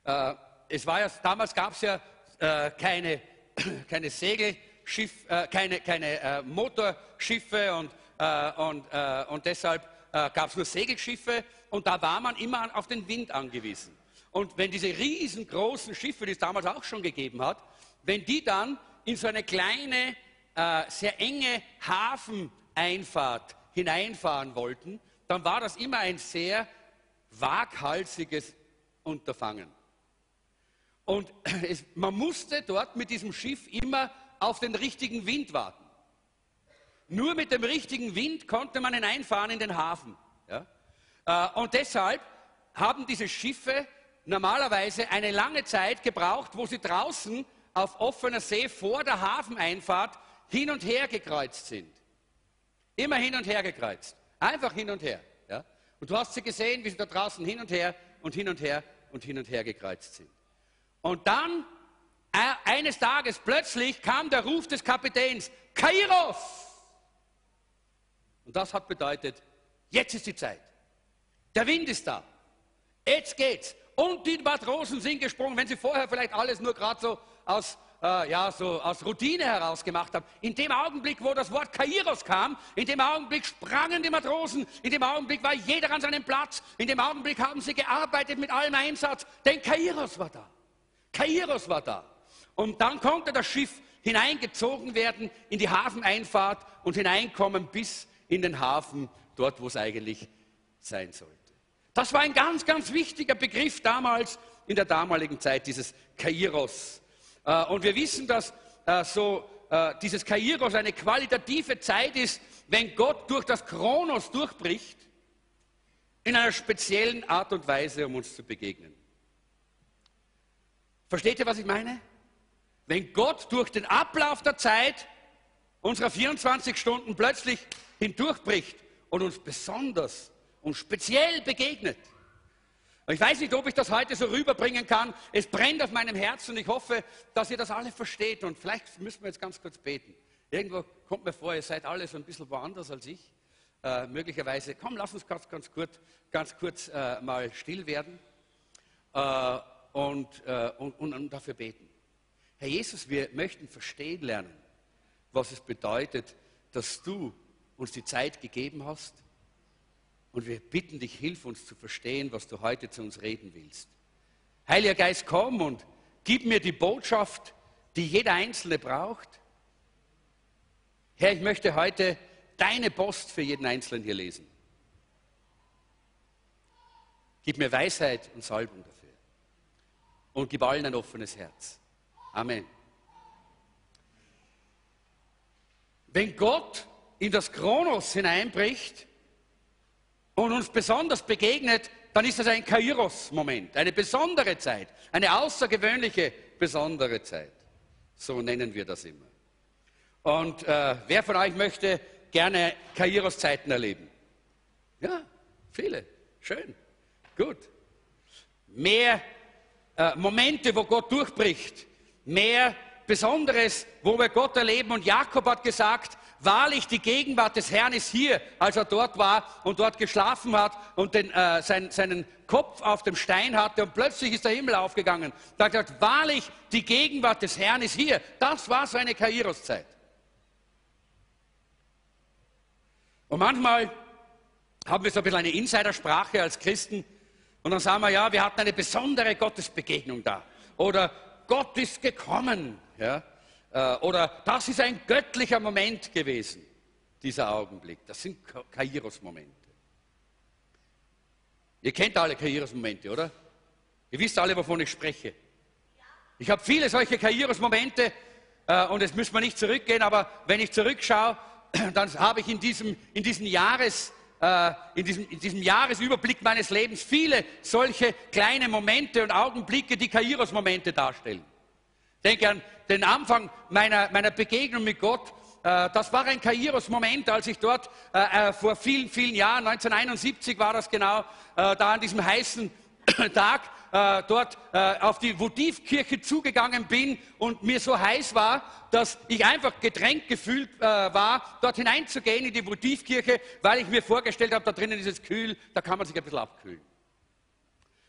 Äh, es war ja, damals gab es ja äh, keine, keine Segelschiff, äh, keine, keine Motorschiffe und äh, und, äh, und deshalb äh, gab es nur Segelschiffe und da war man immer auf den Wind angewiesen. Und wenn diese riesengroßen Schiffe, die es damals auch schon gegeben hat, wenn die dann in so eine kleine, sehr enge Hafeneinfahrt hineinfahren wollten, dann war das immer ein sehr waghalsiges Unterfangen. Und es, man musste dort mit diesem Schiff immer auf den richtigen Wind warten. Nur mit dem richtigen Wind konnte man hineinfahren in den Hafen. Ja? Äh, und deshalb haben diese Schiffe normalerweise eine lange Zeit gebraucht, wo sie draußen auf offener See vor der Hafeneinfahrt hin und her gekreuzt sind. Immer hin und her gekreuzt. Einfach hin und her. Ja? Und du hast sie gesehen, wie sie da draußen hin und her und hin und her und hin und her gekreuzt sind. Und dann, äh, eines Tages plötzlich kam der Ruf des Kapitäns, Kairos! Und das hat bedeutet, jetzt ist die Zeit. Der Wind ist da. Jetzt geht's. Und die Matrosen sind gesprungen, wenn sie vorher vielleicht alles nur gerade so aus, äh, ja, so aus Routine heraus gemacht haben. In dem Augenblick, wo das Wort Kairos kam, in dem Augenblick sprangen die Matrosen, in dem Augenblick war jeder an seinem Platz, in dem Augenblick haben sie gearbeitet mit allem Einsatz, denn Kairos war da. Kairos war da. Und dann konnte das Schiff hineingezogen werden in die Hafeneinfahrt und hineinkommen bis in den Hafen, dort, wo es eigentlich sein sollte. Das war ein ganz, ganz wichtiger Begriff damals, in der damaligen Zeit, dieses Kairos. Äh, und wir wissen, dass äh, so äh, dieses Kairos eine qualitative Zeit ist, wenn Gott durch das Kronos durchbricht, in einer speziellen Art und Weise, um uns zu begegnen. Versteht ihr, was ich meine? Wenn Gott durch den Ablauf der Zeit unserer 24 Stunden plötzlich hindurchbricht und uns besonders und speziell begegnet. Ich weiß nicht, ob ich das heute so rüberbringen kann. Es brennt auf meinem Herzen und ich hoffe, dass ihr das alle versteht. Und vielleicht müssen wir jetzt ganz kurz beten. Irgendwo kommt mir vor, ihr seid alle so ein bisschen woanders als ich. Äh, möglicherweise, komm, lass uns ganz, ganz kurz, ganz kurz äh, mal still werden äh, und, äh, und, und, und dafür beten. Herr Jesus, wir möchten verstehen lernen, was es bedeutet, dass du uns die Zeit gegeben hast. Und wir bitten dich, hilf uns zu verstehen, was du heute zu uns reden willst. Heiliger Geist, komm und gib mir die Botschaft, die jeder Einzelne braucht. Herr, ich möchte heute deine Post für jeden Einzelnen hier lesen. Gib mir Weisheit und Salbung dafür. Und gib allen ein offenes Herz. Amen. Wenn Gott in das Kronos hineinbricht und uns besonders begegnet, dann ist das ein Kairos-Moment, eine besondere Zeit, eine außergewöhnliche, besondere Zeit. So nennen wir das immer. Und äh, wer von euch möchte gerne Kairos-Zeiten erleben? Ja, viele. Schön. Gut. Mehr äh, Momente, wo Gott durchbricht. Mehr Besonderes, wo wir Gott erleben. Und Jakob hat gesagt, wahrlich die Gegenwart des Herrn ist hier, als er dort war und dort geschlafen hat und den, äh, sein, seinen Kopf auf dem Stein hatte und plötzlich ist der Himmel aufgegangen. Da hat er gesagt, wahrlich die Gegenwart des Herrn ist hier. Das war seine Kairos-Zeit. Und manchmal haben wir so ein bisschen eine Insidersprache als Christen und dann sagen wir, ja, wir hatten eine besondere Gottesbegegnung da. Oder Gott ist gekommen. Ja? Äh, oder das ist ein göttlicher Moment gewesen, dieser Augenblick. Das sind Kairos-Momente. Ihr kennt alle Kairos-Momente, oder? Ihr wisst alle, wovon ich spreche. Ich habe viele solche Kairos-Momente äh, und jetzt müssen wir nicht zurückgehen, aber wenn ich zurückschaue, dann habe ich in diesem, in diesem Jahres äh, in diesem, in diesem, Jahresüberblick meines Lebens viele solche kleine Momente und Augenblicke, die Kairos-Momente darstellen. Denke an den Anfang meiner, meiner Begegnung mit Gott. Äh, das war ein Kairos-Moment, als ich dort äh, vor vielen, vielen Jahren, 1971 war das genau, da an diesem heißen Tag äh, dort äh, auf die Votivkirche zugegangen bin und mir so heiß war, dass ich einfach gedrängt gefühlt äh, war, dort hineinzugehen in die Votivkirche, weil ich mir vorgestellt habe, da drinnen ist es kühl, da kann man sich ein bisschen abkühlen.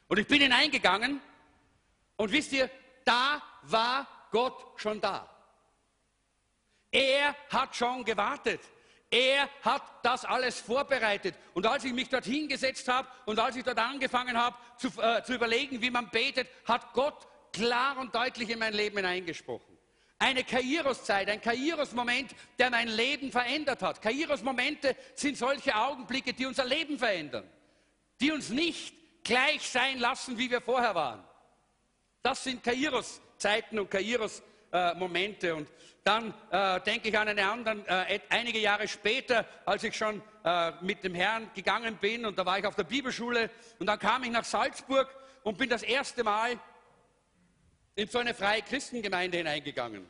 Und ich bin hineingegangen und wisst ihr, da war Gott schon da. Er hat schon gewartet. Er hat das alles vorbereitet. Und als ich mich dort hingesetzt habe und als ich dort angefangen habe zu, äh, zu überlegen, wie man betet, hat Gott klar und deutlich in mein Leben hineingesprochen. Eine Kairos-Zeit, ein Kairos-Moment, der mein Leben verändert hat. Kairos-Momente sind solche Augenblicke, die unser Leben verändern, die uns nicht gleich sein lassen, wie wir vorher waren. Das sind Kairos-Zeiten und Kairos-Momente. Und dann äh, denke ich an einen anderen, äh, einige Jahre später, als ich schon äh, mit dem Herrn gegangen bin und da war ich auf der Bibelschule und dann kam ich nach Salzburg und bin das erste Mal in so eine freie Christengemeinde hineingegangen.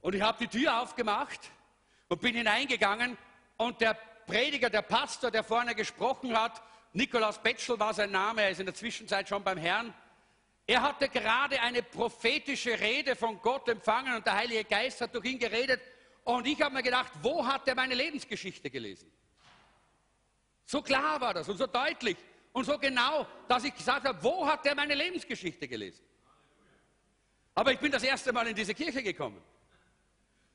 Und ich habe die Tür aufgemacht und bin hineingegangen und der Prediger, der Pastor, der vorne gesprochen hat, Nikolaus Betschel war sein Name, er ist in der Zwischenzeit schon beim Herrn, er hatte gerade eine prophetische Rede von Gott empfangen und der Heilige Geist hat durch ihn geredet. Und ich habe mir gedacht, wo hat er meine Lebensgeschichte gelesen? So klar war das und so deutlich und so genau, dass ich gesagt habe, wo hat er meine Lebensgeschichte gelesen? Aber ich bin das erste Mal in diese Kirche gekommen.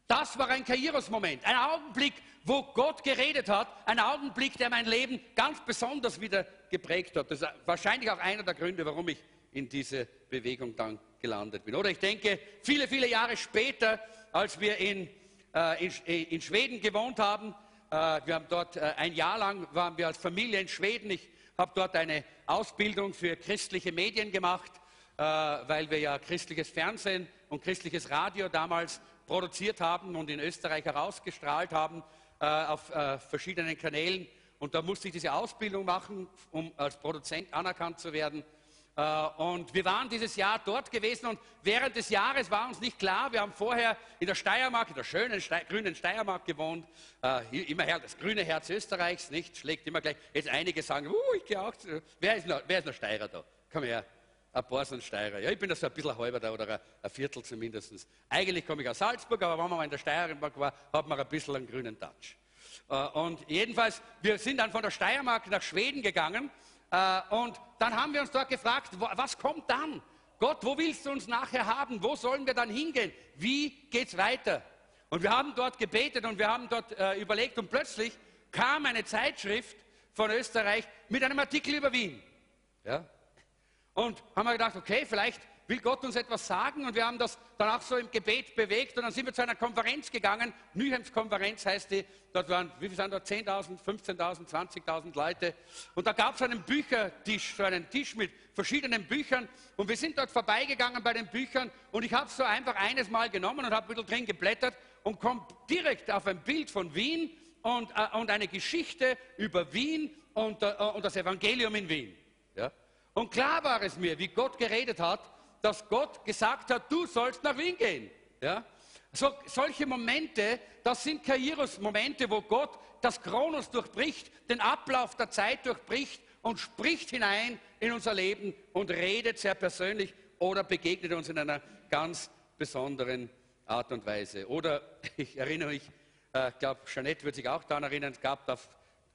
Das war ein Kairos-Moment, ein Augenblick, wo Gott geredet hat, ein Augenblick, der mein Leben ganz besonders wieder geprägt hat. Das ist wahrscheinlich auch einer der Gründe, warum ich in diese Bewegung dann gelandet bin. Oder ich denke, viele, viele Jahre später, als wir in, äh, in, in, Schweden gewohnt haben, äh, wir haben dort äh, ein Jahr lang waren wir als Familie in Schweden. Ich habe dort eine Ausbildung für christliche Medien gemacht, äh, weil wir ja christliches Fernsehen und christliches Radio damals produziert haben und in Österreich herausgestrahlt haben äh, auf äh, verschiedenen Kanälen. Und da musste ich diese Ausbildung machen, um als Produzent anerkannt zu werden. Äh, und wir waren dieses Jahr dort gewesen und während des Jahres war uns nicht klar, wir haben vorher in der Steiermark, in der schönen Ste grünen Steiermark gewohnt, äh, immer das grüne Herz Österreichs, nicht, schlägt immer gleich. Jetzt einige sagen, uh, ich gehe auch, wer ist, noch, wer ist noch Steirer da? Komm her, ein paar sind Steirer. Ja, ich bin da so ein bisschen halber da oder ein Viertel zumindest. Eigentlich komme ich aus Salzburg, aber wenn man mal in der Steiermark war, hat man ein bisschen einen grünen Touch. Äh, und jedenfalls, wir sind dann von der Steiermark nach Schweden gegangen und dann haben wir uns dort gefragt, was kommt dann? Gott, wo willst du uns nachher haben? Wo sollen wir dann hingehen? Wie geht es weiter? Und wir haben dort gebetet und wir haben dort äh, überlegt und plötzlich kam eine Zeitschrift von Österreich mit einem Artikel über Wien. Ja? Und haben wir gedacht, okay, vielleicht will Gott uns etwas sagen und wir haben das dann auch so im Gebet bewegt und dann sind wir zu einer Konferenz gegangen. Nyhems Konferenz heißt die. Dort waren, wie viel sind dort? 10.000, 15.000, 20.000 Leute. Und da gab es einen Büchertisch, so einen Tisch mit verschiedenen Büchern und wir sind dort vorbeigegangen bei den Büchern und ich habe so einfach eines Mal genommen und habe ein bisschen drin geblättert und komme direkt auf ein Bild von Wien und, äh, und eine Geschichte über Wien und, äh, und das Evangelium in Wien. Ja? Und klar war es mir, wie Gott geredet hat, dass Gott gesagt hat, du sollst nach Wien gehen. Ja? So, solche Momente, das sind Kairos-Momente, wo Gott das Kronos durchbricht, den Ablauf der Zeit durchbricht und spricht hinein in unser Leben und redet sehr persönlich oder begegnet uns in einer ganz besonderen Art und Weise. Oder ich erinnere mich, ich äh, glaube, Jeanette wird sich auch daran erinnern, es gab da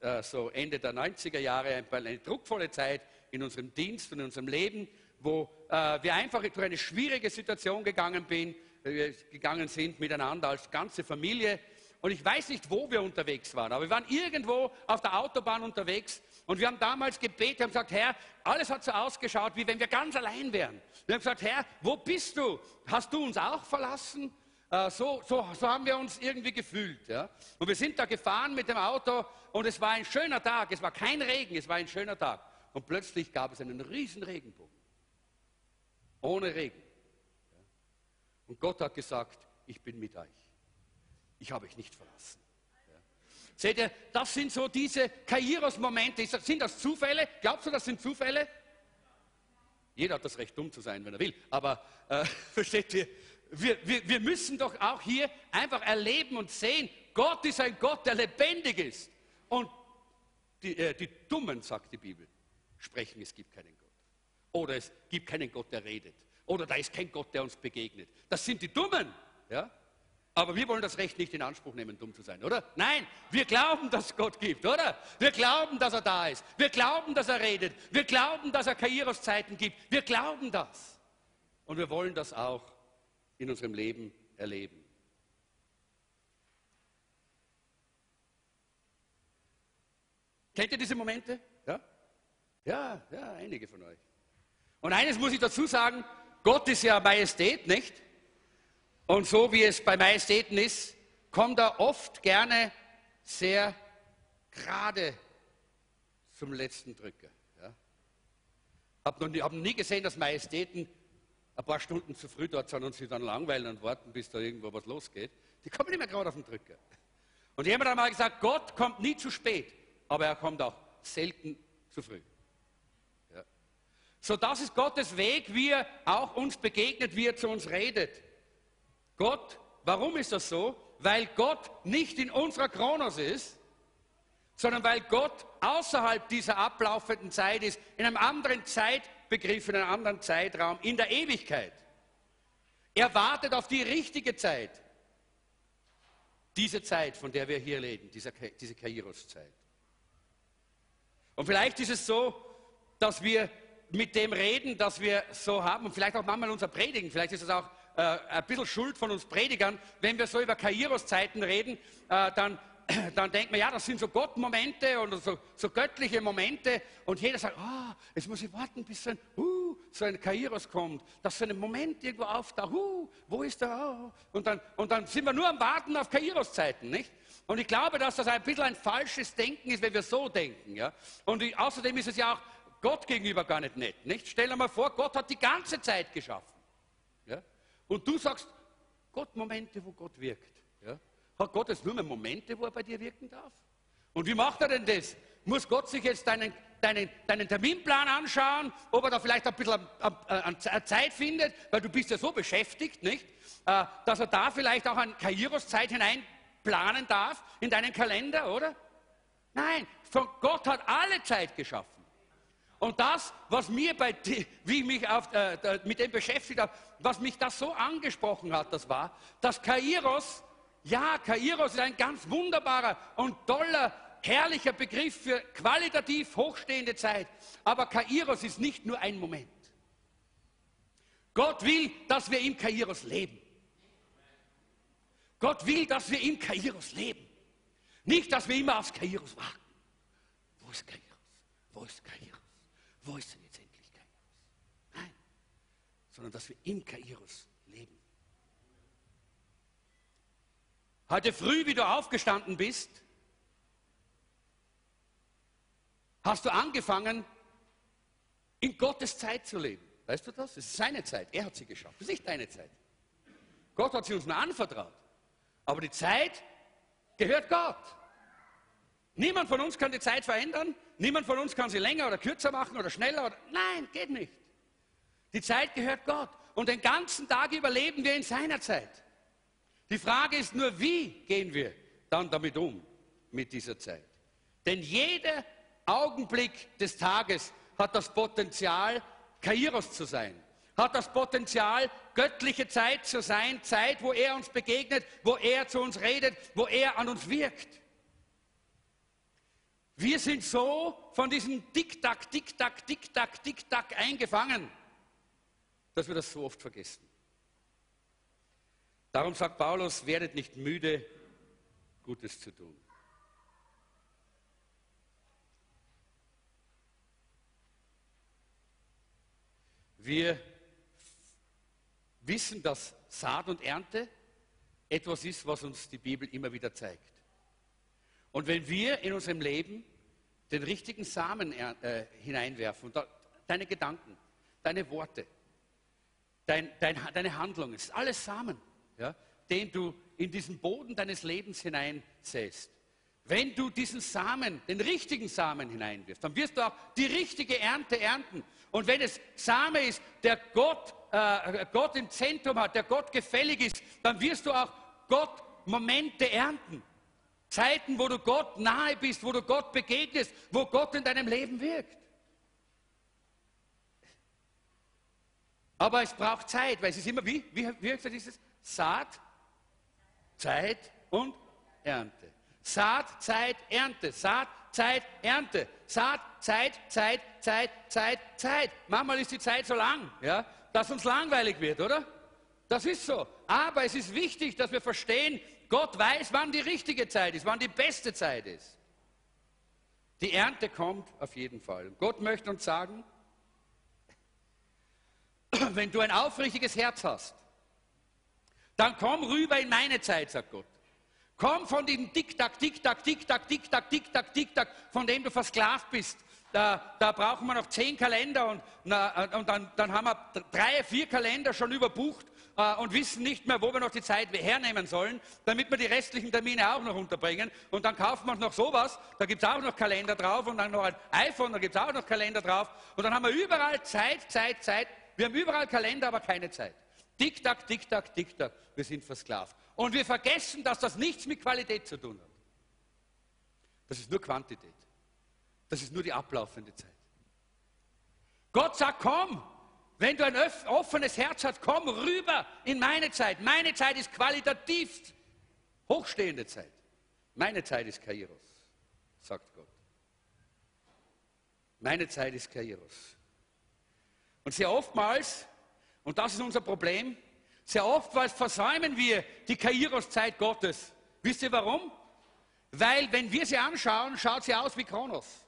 äh, so Ende der 90er Jahre eine druckvolle Zeit in unserem Dienst und in unserem Leben, wo äh, wir einfach durch eine schwierige Situation gegangen, bin, äh, gegangen sind miteinander als ganze Familie. Und ich weiß nicht, wo wir unterwegs waren, aber wir waren irgendwo auf der Autobahn unterwegs und wir haben damals gebetet, haben gesagt, Herr, alles hat so ausgeschaut, wie wenn wir ganz allein wären. Wir haben gesagt, Herr, wo bist du? Hast du uns auch verlassen? Äh, so, so, so, haben wir uns irgendwie gefühlt. Ja? Und wir sind da gefahren mit dem Auto und es war ein schöner Tag. Es war kein Regen, es war ein schöner Tag. Und plötzlich gab es einen riesen Regenbogen. Ohne Regen. Und Gott hat gesagt, ich bin mit euch. Ich habe euch nicht verlassen. Seht ihr, das sind so diese Kairos-Momente. Sind das Zufälle? Glaubst du, das sind Zufälle? Jeder hat das Recht, dumm zu sein, wenn er will. Aber äh, versteht ihr, wir, wir, wir müssen doch auch hier einfach erleben und sehen, Gott ist ein Gott, der lebendig ist. Und die, äh, die Dummen, sagt die Bibel, sprechen, es gibt keinen Gott. Oder es gibt keinen Gott, der redet. Oder da ist kein Gott, der uns begegnet. Das sind die Dummen. Ja? Aber wir wollen das Recht nicht in Anspruch nehmen, dumm zu sein, oder? Nein, wir glauben, dass es Gott gibt, oder? Wir glauben, dass er da ist. Wir glauben, dass er redet. Wir glauben, dass er Kairos-Zeiten gibt. Wir glauben das. Und wir wollen das auch in unserem Leben erleben. Kennt ihr diese Momente? Ja? Ja, ja, einige von euch. Und eines muss ich dazu sagen, Gott ist ja Majestät, nicht? Und so wie es bei Majestäten ist, kommt er oft gerne sehr gerade zum letzten Drücker. Ja? Habe noch, nie, hab nie gesehen, dass Majestäten ein paar Stunden zu früh dort sind und sich dann langweilen und warten, bis da irgendwo was losgeht, die kommen mehr gerade auf den Drücker. Und jemand hat mal gesagt, Gott kommt nie zu spät, aber er kommt auch selten zu früh. So, das ist Gottes Weg, wie er auch uns begegnet, wie er zu uns redet. Gott, warum ist das so? Weil Gott nicht in unserer Kronos ist, sondern weil Gott außerhalb dieser ablaufenden Zeit ist, in einem anderen Zeit, Begriff in einem anderen Zeitraum, in der Ewigkeit. Er wartet auf die richtige Zeit. Diese Zeit, von der wir hier diese, diese Kairos-Zeit. Und vielleicht ist es so, dass wir mit dem reden, das wir so haben, und vielleicht auch manchmal unser Predigen, vielleicht ist es auch äh, ein bisschen Schuld von uns Predigern, wenn wir so über Kairos-Zeiten reden, äh, dann dann denkt man, ja, das sind so Gottmomente und so, so göttliche Momente und jeder sagt, ah, oh, jetzt muss ich warten, bis so ein, uh, so ein Kairos kommt, dass so ein Moment irgendwo auftaucht, uh, wo ist der? Oh. Und, dann, und dann sind wir nur am Warten auf Kairos-Zeiten, nicht? Und ich glaube, dass das ein bisschen ein falsches Denken ist, wenn wir so denken, ja? Und ich, außerdem ist es ja auch Gott gegenüber gar nicht nett, nicht? Stell dir mal vor, Gott hat die ganze Zeit geschaffen, ja? Und du sagst, Gott, Momente, wo Gott wirkt. Hat Gott jetzt nur mehr Momente, wo er bei dir wirken darf? Und wie macht er denn das? Muss Gott sich jetzt deinen, deinen, deinen Terminplan anschauen, ob er da vielleicht ein bisschen an, Zeit findet, weil du bist ja so beschäftigt, nicht? Äh, dass er da vielleicht auch an Kairos-Zeit hineinplanen darf in deinen Kalender, oder? Nein, von Gott hat alle Zeit geschaffen. Und das, was mir bei, wie ich mich auf, äh, mit dem beschäftigt habe, was mich das so angesprochen hat, das war, dass Kairos ja, Kairos ist ein ganz wunderbarer und toller, herrlicher Begriff für qualitativ hochstehende Zeit. Aber Kairos ist nicht nur ein Moment. Gott will, dass wir im Kairos leben. Gott will, dass wir im Kairos leben. Nicht, dass wir immer aufs Kairos warten. Wo ist Kairos? Wo ist Kairos? Wo ist denn jetzt endlich Kairos? Nein. sondern dass wir im Kairos leben. Heute früh, wie du aufgestanden bist, hast du angefangen, in Gottes Zeit zu leben. Weißt du das? Es ist seine Zeit. Er hat sie geschafft. Es ist nicht deine Zeit. Gott hat sie uns nur anvertraut. Aber die Zeit gehört Gott. Niemand von uns kann die Zeit verändern. Niemand von uns kann sie länger oder kürzer machen oder schneller. Oder Nein, geht nicht. Die Zeit gehört Gott. Und den ganzen Tag überleben wir in seiner Zeit. Die Frage ist nur, wie gehen wir dann damit um, mit dieser Zeit? Denn jeder Augenblick des Tages hat das Potenzial, Kairos zu sein. Hat das Potenzial, göttliche Zeit zu sein, Zeit, wo er uns begegnet, wo er zu uns redet, wo er an uns wirkt. Wir sind so von diesem Tick-Tack, Tick-Tack, Tick-Tack, Tick-Tack eingefangen, dass wir das so oft vergessen. Darum sagt Paulus, werdet nicht müde, Gutes zu tun. Wir wissen, dass Saat und Ernte etwas ist, was uns die Bibel immer wieder zeigt. Und wenn wir in unserem Leben den richtigen Samen äh, hineinwerfen, da, deine Gedanken, deine Worte, dein, dein, deine Handlungen, ist alles Samen, ja, den du in diesen Boden deines Lebens hineinsäst. Wenn du diesen Samen, den richtigen Samen hineinwirfst, dann wirst du auch die richtige Ernte ernten. Und wenn es Same ist, der Gott, äh, Gott im Zentrum hat, der Gott gefällig ist, dann wirst du auch Gott Momente ernten. Zeiten, wo du Gott nahe bist, wo du Gott begegnest, wo Gott in deinem Leben wirkt. Aber es braucht Zeit, weil es ist immer wie, wie, wie gesagt, ist es? Saat, Zeit und Ernte. Saat, Zeit, Ernte. Saat, Zeit, Ernte. Saat, Zeit, Zeit, Zeit, Zeit, Zeit. Manchmal ist die Zeit so lang, ja, dass uns langweilig wird, oder? Das ist so. Aber es ist wichtig, dass wir verstehen, Gott weiß, wann die richtige Zeit ist, wann die beste Zeit ist. Die Ernte kommt auf jeden Fall. Gott möchte uns sagen, wenn du ein aufrichtiges Herz hast, dann komm rüber in meine Zeit, sagt Gott. Komm von dem Tick-Tack, Tick-Tack, Tick-Tack, Tick-Tack, Tick-Tack, Tick-Tack, von dem du versklavt bist. Da, da, brauchen wir noch zehn Kalender und, na, und dann, dann, haben wir drei, vier Kalender schon überbucht äh, und wissen nicht mehr, wo wir noch die Zeit hernehmen sollen, damit wir die restlichen Termine auch noch unterbringen. Und dann kaufen wir noch sowas, da gibt es auch noch Kalender drauf und dann noch ein iPhone, da gibt es auch noch Kalender drauf. Und dann haben wir überall Zeit, Zeit, Zeit. Wir haben überall Kalender, aber keine Zeit. Tick-Tack, Tick-Tack, Tick-Tack. Wir sind versklavt. Und wir vergessen, dass das nichts mit Qualität zu tun hat. Das ist nur Quantität. Das ist nur die ablaufende Zeit. Gott sagt, komm, wenn du ein offenes Herz hast, komm rüber in meine Zeit. Meine Zeit ist qualitativ hochstehende Zeit. Meine Zeit ist Kairos, sagt Gott. Meine Zeit ist Kairos. Und sehr oftmals, und das ist unser Problem, sehr oftmals versäumen wir die Kairos-Zeit Gottes. Wisst ihr warum? Weil, wenn wir sie anschauen, schaut sie aus wie Kronos.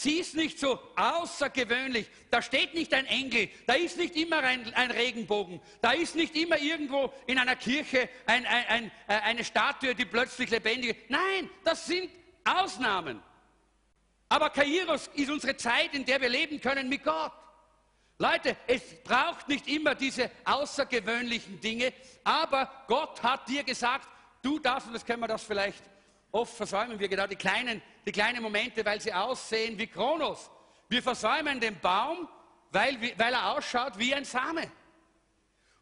Sie ist nicht so außergewöhnlich. Da steht nicht ein Engel, da ist nicht immer ein, ein Regenbogen, da ist nicht immer irgendwo in einer Kirche ein, ein, äh, eine Statue, die plötzlich lebendig ist. Nein, das sind Ausnahmen. Aber Kairos ist unsere Zeit, in der wir leben können mit Gott. Leute, es braucht nicht immer diese außergewöhnlichen Dinge, aber Gott hat dir gesagt, du darfst, und das können wir das vielleicht Oft versäumen wir genau die kleinen, die kleinen Momente, weil sie aussehen wie Kronos. Wir versäumen den Baum, weil, weil er ausschaut wie ein Same.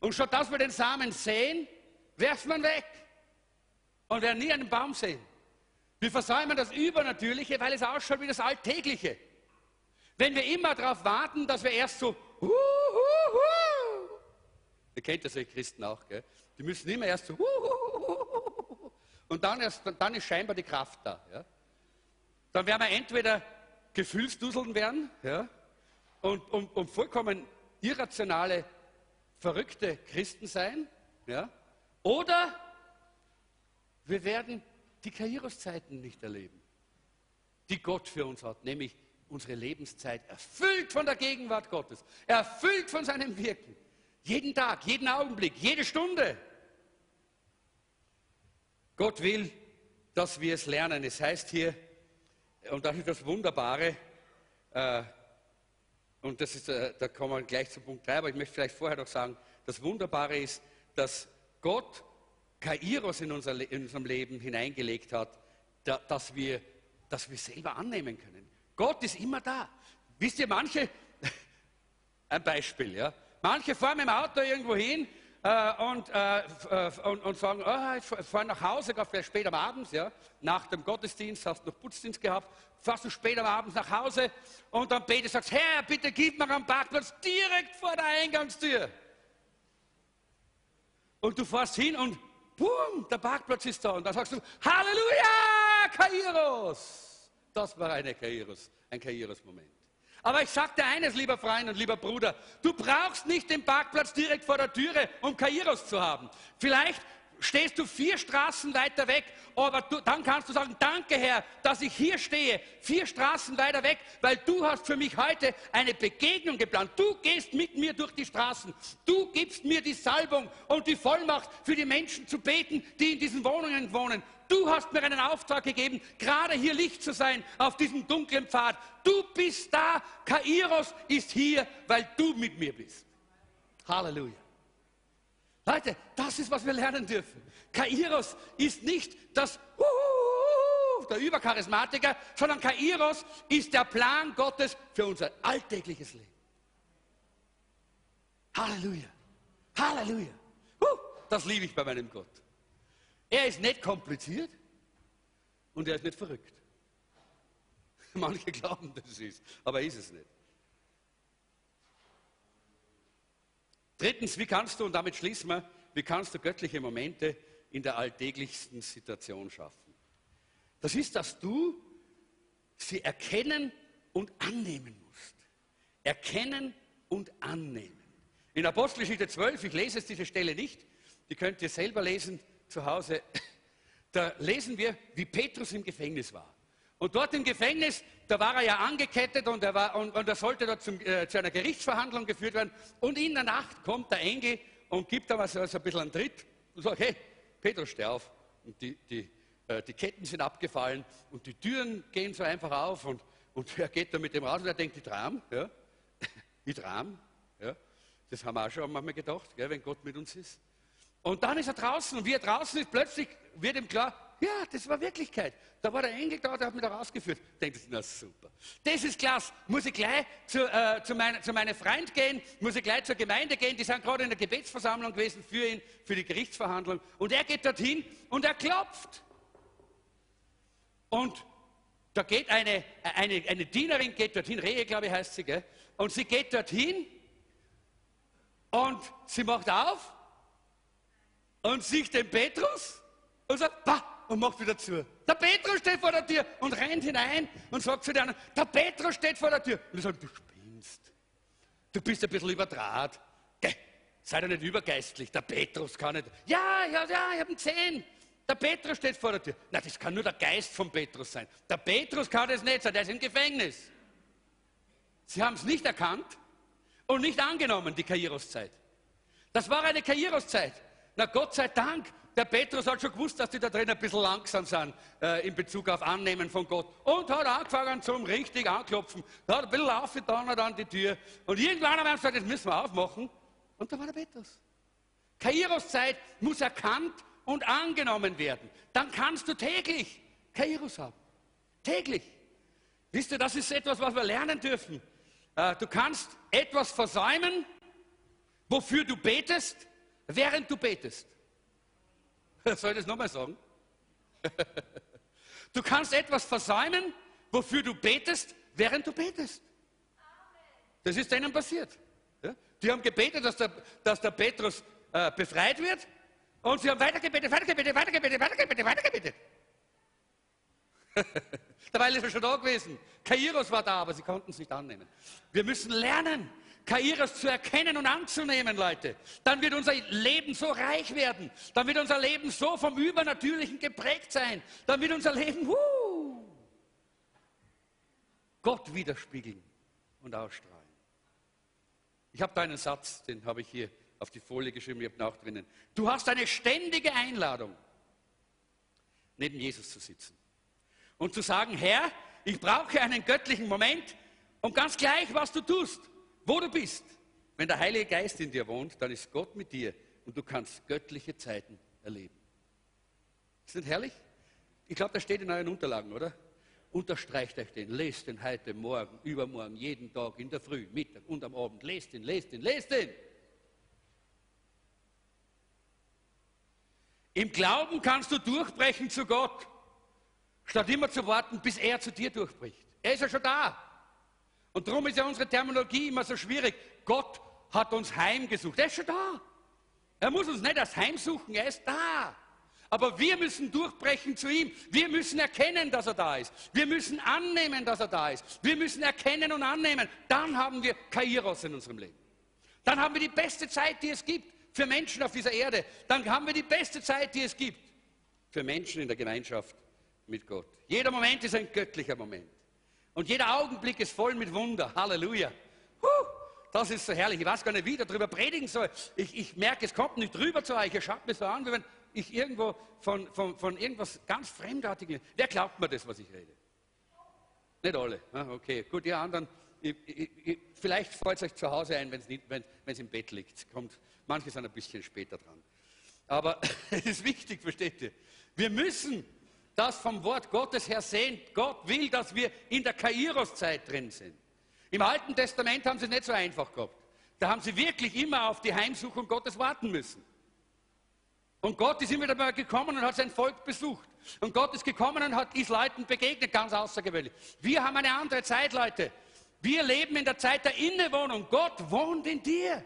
Und statt dass wir den Samen sehen, werfen wir ihn weg und werden nie einen Baum sehen. Wir versäumen das Übernatürliche, weil es ausschaut wie das Alltägliche. Wenn wir immer darauf warten, dass wir erst so, hu, hu, hu. ihr kennt das ja Christen auch, gell? die müssen immer erst so, hu, hu, und dann, erst, dann ist scheinbar die Kraft da. Ja? Dann werden wir entweder Gefühlsduseln werden ja? und, und, und vollkommen irrationale, verrückte Christen sein. Ja? Oder wir werden die Kairos-Zeiten nicht erleben, die Gott für uns hat, nämlich unsere Lebenszeit erfüllt von der Gegenwart Gottes, erfüllt von seinem Wirken. Jeden Tag, jeden Augenblick, jede Stunde. Gott will, dass wir es lernen. Es heißt hier, und das ist das Wunderbare, äh, und das ist, äh, da kommen wir gleich zu Punkt 3, aber ich möchte vielleicht vorher noch sagen, das Wunderbare ist, dass Gott Kairos in, unser, in unserem Leben hineingelegt hat, da, dass, wir, dass wir selber annehmen können. Gott ist immer da. Wisst ihr, manche, ein Beispiel, ja, manche fahren mit dem Auto irgendwo hin äh, und, äh, äh und, und, sagen, oh, ich fahre nach Hause, vielleicht spät am Abend, ja, nach dem Gottesdienst, hast du noch Putzdienst gehabt, fährst du spät am Abend nach Hause und dann betest, sagst, Herr, bitte gib mir einen Parkplatz direkt vor der Eingangstür. Und du fährst hin und boom, der Parkplatz ist da. Und dann sagst du, Halleluja, Kairos. Das war eine Kairos, ein Kairos-Moment. Aber ich sage dir eines, lieber Freund und lieber Bruder, du brauchst nicht den Parkplatz direkt vor der Türe, um Kairos zu haben. Vielleicht stehst du vier Straßen weiter weg, aber du, dann kannst du sagen, danke Herr, dass ich hier stehe, vier Straßen weiter weg, weil du hast für mich heute eine Begegnung geplant. Du gehst mit mir durch die Straßen, du gibst mir die Salbung und die Vollmacht für die Menschen zu beten, die in diesen Wohnungen wohnen. Du hast mir einen Auftrag gegeben, gerade hier Licht zu sein auf diesem dunklen Pfad. Du bist da, Kairos ist hier, weil du mit mir bist. Halleluja. Leute, das ist, was wir lernen dürfen. Kairos ist nicht das Uhuhu, der Übercharismatiker, sondern Kairos ist der Plan Gottes für unser alltägliches Leben. Halleluja. Halleluja. Das liebe ich bei meinem Gott. Er ist nicht kompliziert und er ist nicht verrückt. Manche glauben, dass es ist, aber er ist es nicht. Drittens, wie kannst du, und damit schließen wir, wie kannst du göttliche Momente in der alltäglichsten Situation schaffen? Das ist, dass du sie erkennen und annehmen musst. Erkennen und annehmen. In Apostelgeschichte 12, ich lese jetzt diese Stelle nicht, die könnt ihr selber lesen zu Hause, da lesen wir, wie Petrus im Gefängnis war. Und dort im Gefängnis, da war er ja angekettet und er, war, und, und er sollte dort zum, äh, zu einer Gerichtsverhandlung geführt werden. Und in der Nacht kommt der Engel und gibt da so, so ein bisschen einen Tritt und sagt, hey, Petrus, steh auf. Und die, die, äh, die Ketten sind abgefallen und die Türen gehen so einfach auf und, und er geht da mit dem raus und er denkt, ich tram, ja, ich tram, ja. Das haben wir auch schon manchmal gedacht, gell, wenn Gott mit uns ist. Und dann ist er draußen und wie er draußen ist, plötzlich wird ihm klar, ja, das war Wirklichkeit. Da war der Engel da, der hat mich da rausgeführt. Denkt na super. Das ist klasse. Muss ich gleich zu, äh, zu, mein, zu meinem Freund gehen, muss ich gleich zur Gemeinde gehen. Die sind gerade in der Gebetsversammlung gewesen für ihn, für die Gerichtsverhandlung. Und er geht dorthin und er klopft. Und da geht eine, eine, eine Dienerin, geht dorthin, Rehe, glaube ich, heißt sie, gell? und sie geht dorthin und sie macht auf und sieht den Petrus und sagt, bah, und macht wieder zu. Der Petrus steht vor der Tür und rennt hinein und sagt zu den anderen, der Petrus steht vor der Tür. Und die sagen, du spinnst. Du bist ein bisschen überdraht. Geh, sei doch nicht übergeistlich. Der Petrus kann nicht. Ja, ja, ja, ich habe ihn gesehen. Der Petrus steht vor der Tür. Na, das kann nur der Geist von Petrus sein. Der Petrus kann es nicht sein, der ist im Gefängnis. Sie haben es nicht erkannt und nicht angenommen, die Kairos-Zeit. Das war eine Kairos-Zeit. Na Gott sei Dank der Petrus hat schon gewusst, dass die da drin ein bisschen langsam sind äh, in Bezug auf Annehmen von Gott. Und hat angefangen zum richtig anklopfen. Da hat ein bisschen aufgetan an die Tür. Und irgendwann haben wir gesagt, jetzt müssen wir aufmachen. Und da war der Petrus. Kairos-Zeit muss erkannt und angenommen werden. Dann kannst du täglich Kairos haben. Täglich. Wisst ihr, das ist etwas, was wir lernen dürfen. Äh, du kannst etwas versäumen, wofür du betest, während du betest. Soll ich das nochmal sagen? Du kannst etwas versäumen, wofür du betest, während du betest. Das ist denen passiert. Die haben gebetet, dass der, dass der Petrus äh, befreit wird und sie haben weitergebetet, weitergebetet, weitergebetet, weitergebetet, weitergebetet. Dabei ist er schon da gewesen. Kairos war da, aber sie konnten es nicht annehmen. Wir müssen lernen, Kairos zu erkennen und anzunehmen, Leute, dann wird unser Leben so reich werden. Dann wird unser Leben so vom Übernatürlichen geprägt sein. Dann wird unser Leben, uh, Gott widerspiegeln und ausstrahlen. Ich habe da einen Satz, den habe ich hier auf die Folie geschrieben, ich habe auch drinnen. Du hast eine ständige Einladung, neben Jesus zu sitzen und zu sagen, Herr, ich brauche einen göttlichen Moment und ganz gleich, was du tust, wo du bist. Wenn der Heilige Geist in dir wohnt, dann ist Gott mit dir und du kannst göttliche Zeiten erleben. Ist nicht herrlich? Ich glaube, das steht in euren Unterlagen, oder? Unterstreicht euch den, lest den heute, morgen, übermorgen, jeden Tag, in der Früh, Mittag und am Abend. Lest ihn, lest ihn, lest ihn. Im Glauben kannst du durchbrechen zu Gott, statt immer zu warten, bis er zu dir durchbricht. Er ist ja schon da. Und darum ist ja unsere Terminologie immer so schwierig. Gott hat uns heimgesucht. Er ist schon da. Er muss uns nicht als heimsuchen, er ist da. Aber wir müssen durchbrechen zu ihm. Wir müssen erkennen, dass er da ist. Wir müssen annehmen, dass er da ist. Wir müssen erkennen und annehmen. Dann haben wir Kairos in unserem Leben. Dann haben wir die beste Zeit, die es gibt für Menschen auf dieser Erde. Dann haben wir die beste Zeit, die es gibt für Menschen in der Gemeinschaft mit Gott. Jeder Moment ist ein göttlicher Moment. Und jeder Augenblick ist voll mit Wunder. Halleluja. Huh, das ist so herrlich. Ich weiß gar nicht, wie ich darüber predigen soll. Ich, ich merke, es kommt nicht rüber zu euch. Ihr schaut mir so an, wie wenn ich irgendwo von, von, von irgendwas ganz Fremdartigem. Wer glaubt mir das, was ich rede? Nicht alle. Ah, okay, gut, ihr anderen. Ich, ich, vielleicht fällt es euch zu Hause ein, wenn's nicht, wenn es im Bett liegt. Kommt, manche sind ein bisschen später dran. Aber es ist wichtig, versteht ihr? Wir müssen das vom Wort Gottes her sehen. Gott will, dass wir in der Kairos-Zeit drin sind. Im Alten Testament haben sie es nicht so einfach gehabt. Da haben sie wirklich immer auf die Heimsuchung Gottes warten müssen. Und Gott ist immer dabei gekommen und hat sein Volk besucht. Und Gott ist gekommen und hat Israeliten begegnet, ganz außergewöhnlich. Wir haben eine andere Zeit, Leute. Wir leben in der Zeit der Innewohnung. Gott wohnt in dir.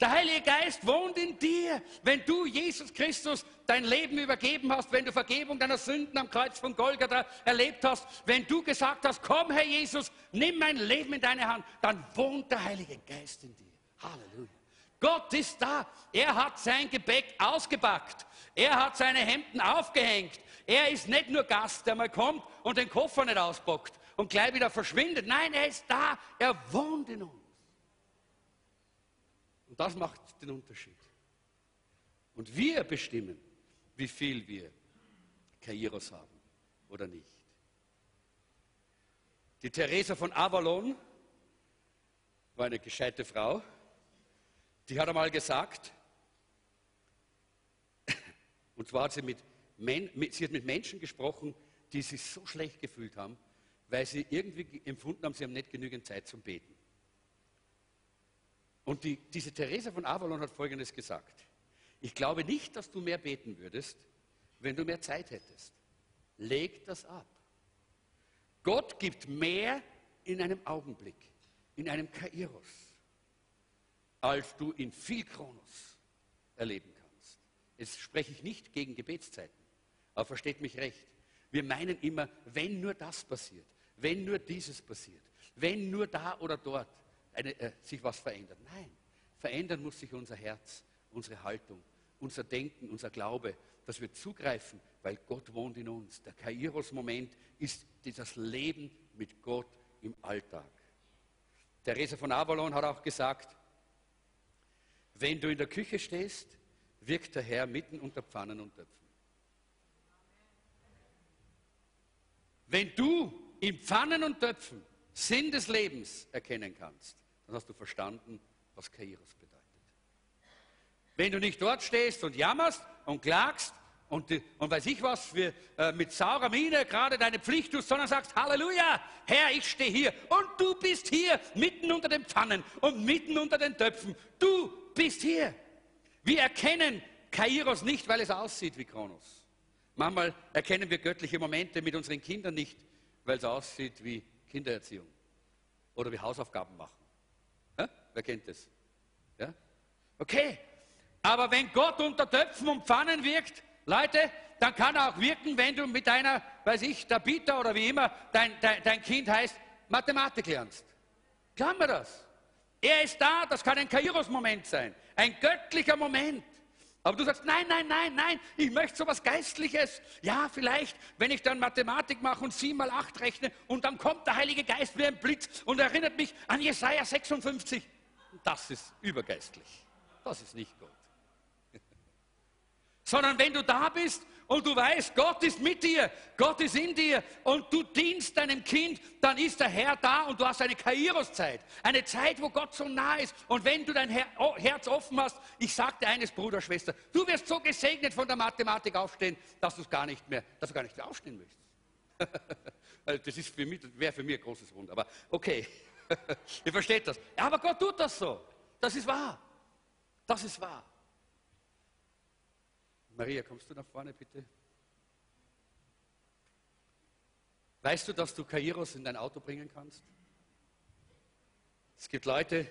Der Heilige Geist wohnt in dir. Wenn du Jesus Christus dein Leben übergeben hast, wenn du Vergebung deiner Sünden am Kreuz von Golgatha erlebt hast, wenn du gesagt hast, komm Herr Jesus, nimm mein Leben in deine Hand, dann wohnt der Heilige Geist in dir. Halleluja. Gott ist da. Er hat sein Gebäck ausgepackt. Er hat seine Hemden aufgehängt. Er ist nicht nur Gast, der mal kommt und den Koffer nicht auspackt und gleich wieder verschwindet. Nein, er ist da. Er wohnt in uns. Das macht den Unterschied. Und wir bestimmen, wie viel wir Kairos haben oder nicht. Die Theresa von Avalon war eine gescheite Frau die hat einmal gesagt, und zwar hat sie mit, sie hat mit Menschen gesprochen, die sich so schlecht gefühlt haben, weil sie irgendwie empfunden haben, sie haben nicht genügend Zeit zum Beten. Und die, diese Theresa von Avalon hat Folgendes gesagt. Ich glaube nicht, dass du mehr beten würdest, wenn du mehr Zeit hättest. Leg das ab. Gott gibt mehr in einem Augenblick, in einem Kairos als du in viel Chronos erleben kannst. Jetzt spreche ich nicht gegen Gebetszeiten, aber versteht mich recht. Wir meinen immer, wenn nur das passiert, wenn nur dieses passiert, wenn nur da oder dort eine, äh, sich was verändert. Nein, verändern muss sich unser Herz, unsere Haltung, unser Denken, unser Glaube, dass wir zugreifen, weil Gott wohnt in uns. Der Kairos-Moment ist das Leben mit Gott im Alltag. Therese von Avalon hat auch gesagt, wenn du in der Küche stehst, wirkt der Herr mitten unter Pfannen und Töpfen. Wenn du in Pfannen und Töpfen Sinn des Lebens erkennen kannst, dann hast du verstanden, was Kairos bedeutet. Wenn du nicht dort stehst und jammerst und klagst und, und weiß ich was, für, äh, mit saurer Miene gerade deine Pflicht tust, sondern sagst, Halleluja, Herr, ich stehe hier und du bist hier mitten unter den Pfannen und mitten unter den Töpfen. Du bist hier. Wir erkennen Kairos nicht, weil es aussieht wie Kronos. Manchmal erkennen wir göttliche Momente mit unseren Kindern nicht, weil es aussieht wie Kindererziehung oder wie Hausaufgaben machen. Wer kennt das? Ja? Okay, aber wenn Gott unter Töpfen und Pfannen wirkt, Leute, dann kann er auch wirken, wenn du mit deiner, weiß ich, der Bieter oder wie immer dein, dein, dein Kind heißt, Mathematik lernst. Glauben wir das? Er ist da, das kann ein Kairos-Moment sein, ein göttlicher Moment. Aber du sagst, nein, nein, nein, nein, ich möchte so was Geistliches. Ja, vielleicht, wenn ich dann Mathematik mache und 7 mal 8 rechne und dann kommt der Heilige Geist wie ein Blitz und erinnert mich an Jesaja 56. Das ist übergeistlich. Das ist nicht gut. Sondern wenn du da bist und du weißt, Gott ist mit dir, Gott ist in dir und du dienst deinem Kind, dann ist der Herr da und du hast eine Kairos-Zeit. Eine Zeit, wo Gott so nah ist. Und wenn du dein Herz offen hast, ich sagte eines, Bruder, Schwester, du wirst so gesegnet von der Mathematik aufstehen, dass du gar nicht mehr, dass du gar nicht mehr aufstehen möchtest. das ist für mich, wäre für mich ein großes Wunder. Aber okay, ihr versteht das. Aber Gott tut das so. Das ist wahr. Das ist wahr. Maria, kommst du nach vorne bitte? Weißt du, dass du Kairos in dein Auto bringen kannst? Es gibt Leute,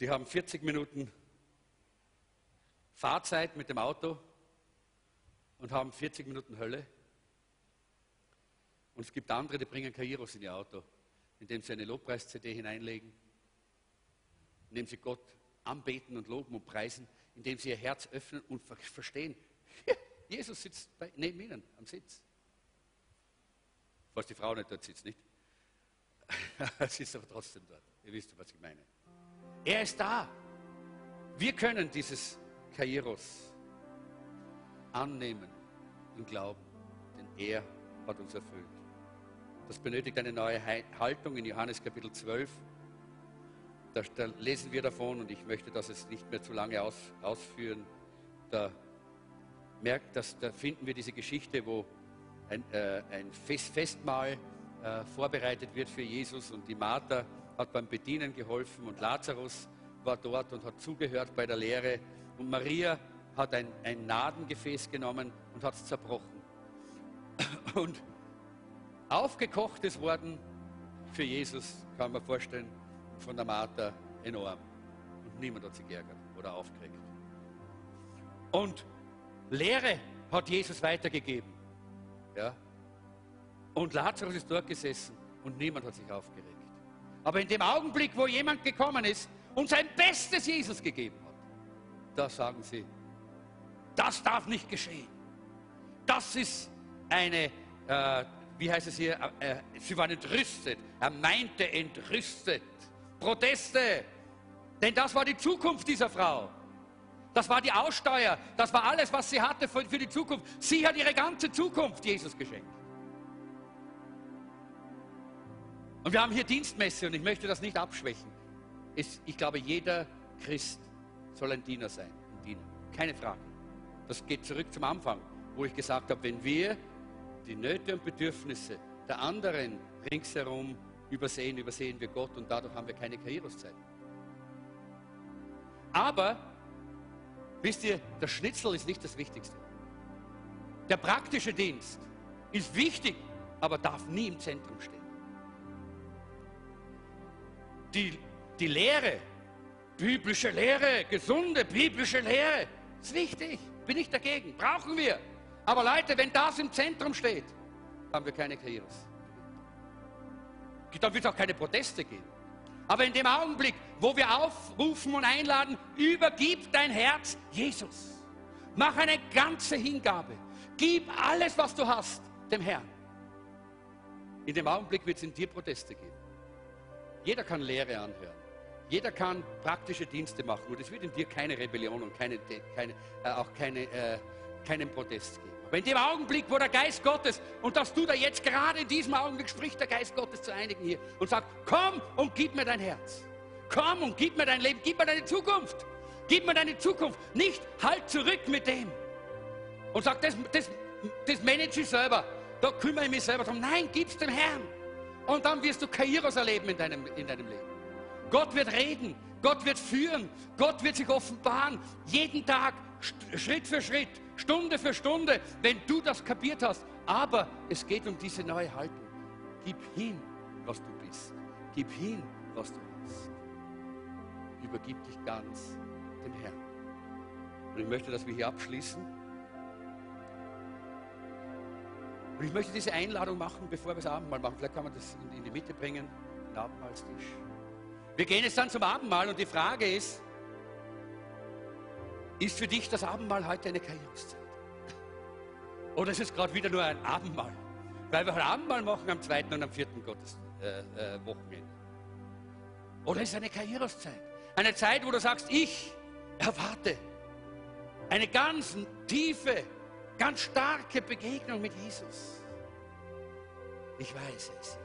die haben 40 Minuten Fahrzeit mit dem Auto und haben 40 Minuten Hölle. Und es gibt andere, die bringen Kairos in ihr Auto, indem sie eine Lobpreis-CD hineinlegen, indem sie Gott anbeten und loben und preisen, indem sie ihr Herz öffnen und verstehen, Jesus sitzt bei, neben ihnen am Sitz. Was die Frau nicht dort sitzt, nicht? sie ist aber trotzdem dort. Ihr wisst, was ich meine. Er ist da. Wir können dieses Kairos annehmen und glauben, denn er hat uns erfüllt. Das benötigt eine neue Haltung in Johannes Kapitel 12. Da, da, lesen wir davon und ich möchte das jetzt nicht mehr zu lange aus, ausführen. Da, merkt, dass, da finden wir diese Geschichte, wo ein, äh, ein Fest, Festmahl äh, vorbereitet wird für Jesus und die Martha hat beim Bedienen geholfen und Lazarus war dort und hat zugehört bei der Lehre und Maria hat ein, ein Nadengefäß genommen und hat es zerbrochen. Und aufgekocht ist worden für Jesus, kann man vorstellen, von der Martha enorm. Und niemand hat sich geärgert oder aufgeregt. Und Lehre hat Jesus weitergegeben. Ja? Und Lazarus ist dort gesessen und niemand hat sich aufgeregt. Aber in dem Augenblick, wo jemand gekommen ist und sein Bestes Jesus gegeben hat, da sagen sie, das darf nicht geschehen. Das ist eine, äh, wie heißt es hier, äh, äh sie waren entrüstet. Er meinte entrüstet. Proteste. Denn das war die Zukunft dieser Frau. Das war die Aussteuer. Das war alles, was sie hatte für, die Zukunft. Sie hat ihre ganze Zukunft Jesus geschenkt. Und wir haben hier Dienstmesse und ich möchte das nicht abschwächen. Ich glaube, jeder Christ soll ein Diener sein und dienen. Keine Frage. Das geht zurück zum Anfang, wo ich gesagt habe, wenn wir die Nöte und Bedürfnisse der anderen ringsherum übersehen, übersehen wir Gott und dadurch haben wir keine Karriereszeit. Aber, wisst ihr, der Schnitzel ist nicht das Wichtigste. Der praktische Dienst ist wichtig, aber darf nie im Zentrum stehen. Die, die Lehre, biblische Lehre, gesunde biblische Lehre, ist wichtig. Bin ich dagegen. Brauchen wir. Aber Leute, wenn das im Zentrum steht, haben wir keine Karrieres dann wird es auch keine Proteste geben. Aber in dem Augenblick, wo wir aufrufen und einladen, übergib dein Herz Jesus. Mach eine ganze Hingabe. Gib alles, was du hast, dem Herrn. In dem Augenblick wird es in dir Proteste geben. Jeder kann Lehre anhören. Jeder kann praktische Dienste machen. Und es wird in dir keine Rebellion und keine, keine, äh, auch keine, äh, keinen Protest geben. Aber in dem Augenblick, wo der Geist Gottes, und das tut er jetzt gerade in diesem Augenblick, spricht der Geist Gottes zu einigen hier und sagt, komm und gib mir dein Herz. Komm und gib mir dein Leben, gib mir deine Zukunft. Gib mir deine Zukunft. Nicht halt zurück mit dem. Und sag, das, das, das manage ich selber. Da kümmere ich mich selber drum. Nein, gib's dem Herrn. Und dann wirst du Kairos erleben in deinem, in deinem Leben. Gott wird reden. Gott wird führen. Gott wird sich offenbaren. Jeden Tag, Schritt für Schritt. Stunde für Stunde, wenn du das kapiert hast. Aber es geht um diese neue Haltung. Gib hin, was du bist. Gib hin, was du hast. Übergib dich ganz dem Herrn. Und ich möchte, dass wir hier abschließen. Und ich möchte diese Einladung machen, bevor wir das Abendmahl machen. Vielleicht kann man das in die Mitte bringen, den Abendmahlstisch. Wir gehen jetzt dann zum Abendmahl und die Frage ist, Ist für dich das Abendmahl heute eine Karriereszeit? Oder ist es gerade wieder nur ein Abendmahl? Weil wir ein Abendmahl machen am zweiten und am vierten Gottes, äh, äh, Wochenende. Oder ist es eine Karriereszeit? Eine Zeit, wo du sagst, ich erwarte eine ganz tiefe, ganz starke Begegnung mit Jesus. Ich weiß es.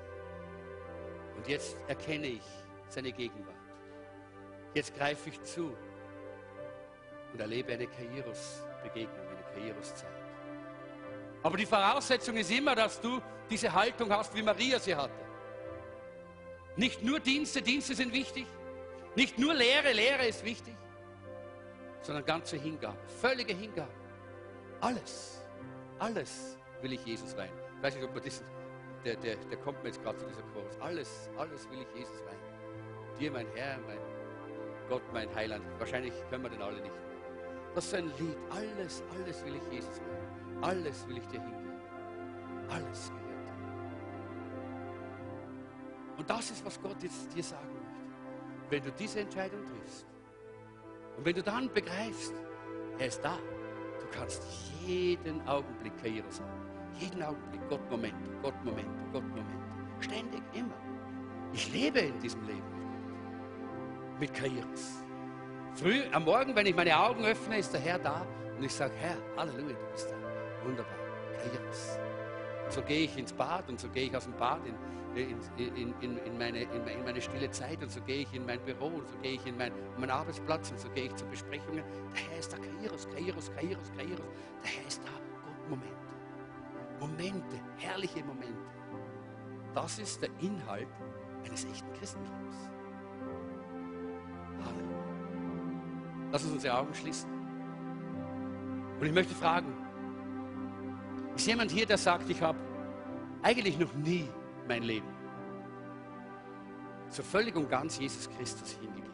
Und jetzt erkenne ich seine Gegenwart. Jetzt greife ich zu und erlebe eine Kairos-Begegnung, eine Kairos-Zeit. Aber die Voraussetzung ist immer, dass du diese Haltung hast, wie Maria sie hatte. Nicht nur Dienste, Dienste sind wichtig. Nicht nur Lehre, Lehre ist wichtig. Sondern ganze Hingabe, völlige Hingabe. Alles, alles will ich Jesus weihen. Ich weiß nicht, ob man das, der, der, der kommt mir jetzt gerade zu dieser Chorus. Alles, alles will ich Jesus weihen. Dir, mein Herr, mein Gott, mein Heiland. Wahrscheinlich können wir den alle nicht. Das ist ein Lied. Alles, alles will ich Jesus weihen. Alles will ich dir hingeben. Alles gehört dir. Und das ist, was Gott jetzt dir sagen möchte. Wenn du diese Entscheidung triffst und wenn du dann begreifst, er ist da, du kannst jeden Augenblick Karriere sagen. Jeden Augenblick. Gott, Moment, Gott, Moment, Gott, Moment. Ständig, immer. Ich lebe in diesem Leben mit Karrieres. Früh am Morgen, wenn ich meine Augen öffne, ist der Herr da und ich sage, Herr, Halleluja, du bist da. Wunderbar. Karrieres. Und so gehe ich ins Bad und so gehe ich aus dem Bad in, in, in, in, meine, in, meine stille Zeit und so gehe ich in mein Büro und so gehe ich in mein, meinen Arbeitsplatz und so gehe ich zu Besprechungen. Der Herr ist da, Kairos, Kairos, Kairos, Kairos. Der Herr ist da. Gott, Momente. Momente, herrliche Momente. Das ist der Inhalt eines echten Christentums. Halleluja. Lass uns unsere Augen schließen. Und ich möchte fragen, ist jemand hier, der sagt, ich habe eigentlich noch nie mein Leben so völlig und ganz Jesus Christus hingegeben.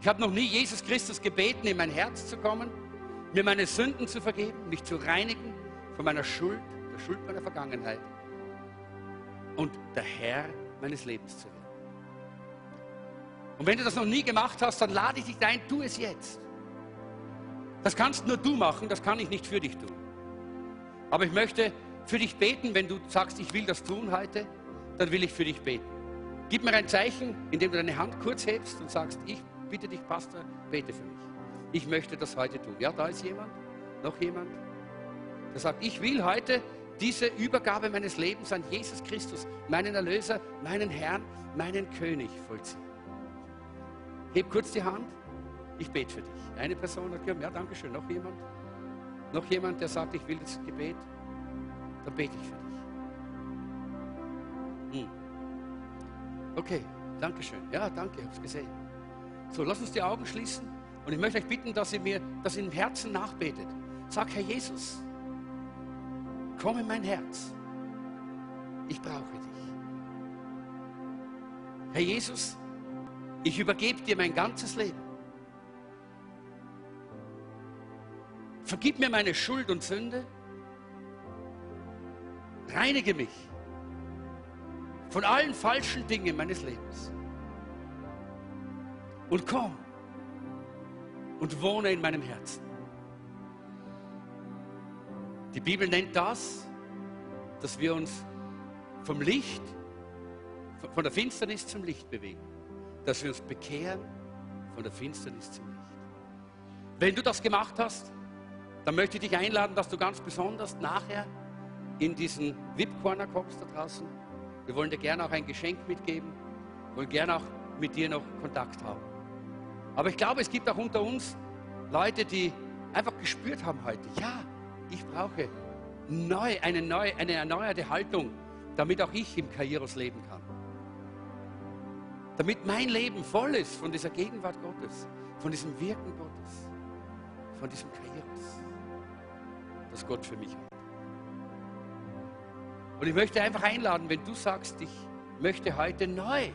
Ich habe noch nie Jesus Christus gebeten, in mein Herz zu kommen, mir meine Sünden zu vergeben, mich zu reinigen von meiner Schuld, der Schuld meiner Vergangenheit und der Herr meines Lebens zu werden. Und wenn du das noch nie gemacht hast, dann lade ich dich ein, tu es jetzt. Das kannst nur du machen, das kann ich nicht für dich tun. Aber ich möchte für dich beten, wenn du sagst, ich will das tun heute, dann will ich für dich beten. Gib mir ein Zeichen, indem du deine Hand kurz hebst und sagst, ich bitte dich, Pastor, bete für mich. Ich möchte das heute tun. Ja, da ist jemand, noch jemand, der sagt, ich will heute diese Übergabe meines Lebens an Jesus Christus, meinen Erlöser, meinen Herrn, meinen König vollziehen. Heb kurz die Hand, ich bete für dich. Eine Person hat gesagt, ja, danke schön. Noch jemand? Noch jemand, der sagt, ich will das Gebet? dann bete ich für dich. Hm. Okay, danke schön. Ja, danke, ich habe es gesehen. So, lass uns die Augen schließen und ich möchte euch bitten, dass ihr mir das im Herzen nachbetet. Sag, Herr Jesus, komm in mein Herz. Ich brauche dich. Herr Jesus, ich übergebe dir mein ganzes Leben. Vergib mir meine Schuld und Sünde Reinige mich von allen falschen Dingen meines Lebens. Und komm und wohne in meinem Herzen. Die Bibel nennt das, dass wir uns vom Licht, von der Finsternis zum Licht bewegen. Dass wir uns bekehren von der Finsternis zum Licht. Wenn du das gemacht hast, dann möchte ich dich einladen, dass du ganz besonders nachher in diesen VIP-Corner kommst da draußen. Wir wollen dir gerne auch ein Geschenk mitgeben, wollen gerne auch mit dir noch Kontakt haben. Aber ich glaube, es gibt auch unter uns Leute, die einfach gespürt haben heute, ja, ich brauche neu, eine, neue, eine erneuerte Haltung, damit auch ich im Kairos leben kann. Damit mein Leben voll ist von dieser Gegenwart Gottes, von diesem Wirken Gottes, von diesem Kairos, das Gott für mich hat. Und ich möchte einfach einladen, wenn du sagst, ich möchte heute neu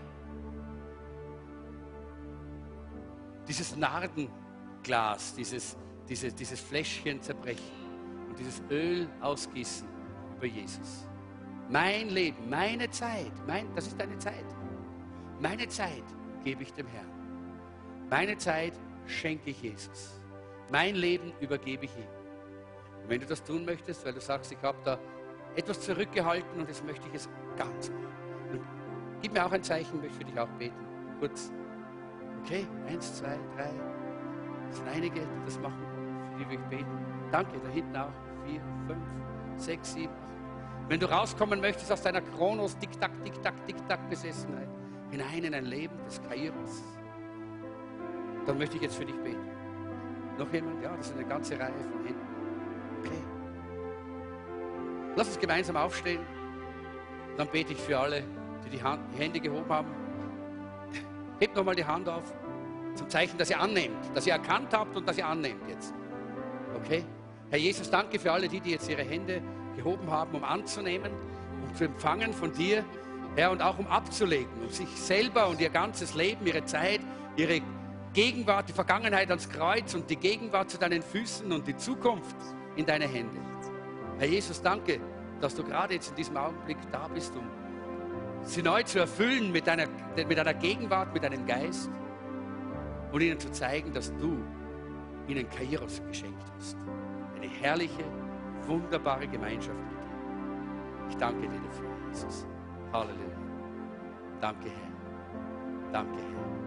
dieses Nardenglas, dieses, dieses, dieses Fläschchen zerbrechen und dieses Öl ausgießen über Jesus. Mein Leben, meine Zeit, mein, das ist deine Zeit. Meine Zeit gebe ich dem Herrn. Meine Zeit schenke ich Jesus. Mein Leben übergebe ich ihm. Und wenn du das tun möchtest, weil du sagst, ich habe da etwas zurückgehalten und jetzt möchte ich es ganz machen. Und gib mir auch ein Zeichen, ich möchte für dich auch beten. Kurz. Okay, eins, zwei, drei. Es sind einige, die das machen, für die wir beten. Danke, da hinten auch. Vier, fünf, sechs, sieben. Wenn du rauskommen möchtest aus deiner Kronos, Tick-Tack, Tick-Tack, Tick-Tack Besessenheit, hinein in ein Leben des Kairos, dann möchte ich jetzt für dich beten. Noch jemand? Ja, das ist eine ganze Reihe von Händen. Okay. Lass uns gemeinsam aufstehen. Dann bete ich für alle, die die, Hand, die Hände gehoben haben. Hebt nochmal die Hand auf, zum Zeichen, dass ihr annehmt, dass ihr erkannt habt und dass ihr annehmt jetzt. Okay? Herr Jesus, danke für alle die, die jetzt ihre Hände gehoben haben, um anzunehmen, um zu empfangen von dir, Herr, und auch um abzulegen, um sich selber und ihr ganzes Leben, ihre Zeit, ihre Gegenwart, die Vergangenheit ans Kreuz und die Gegenwart zu deinen Füßen und die Zukunft in deine Hände. Herr Jesus, danke, dass du gerade jetzt in diesem Augenblick da bist, um sie neu zu erfüllen mit deiner, mit deiner Gegenwart, mit deinem Geist und ihnen zu zeigen, dass du ihnen Kairos geschenkt hast. Eine herrliche, wunderbare Gemeinschaft mit dir. Ich danke dir dafür, Jesus. Halleluja. Danke, Herr. Danke, Herr.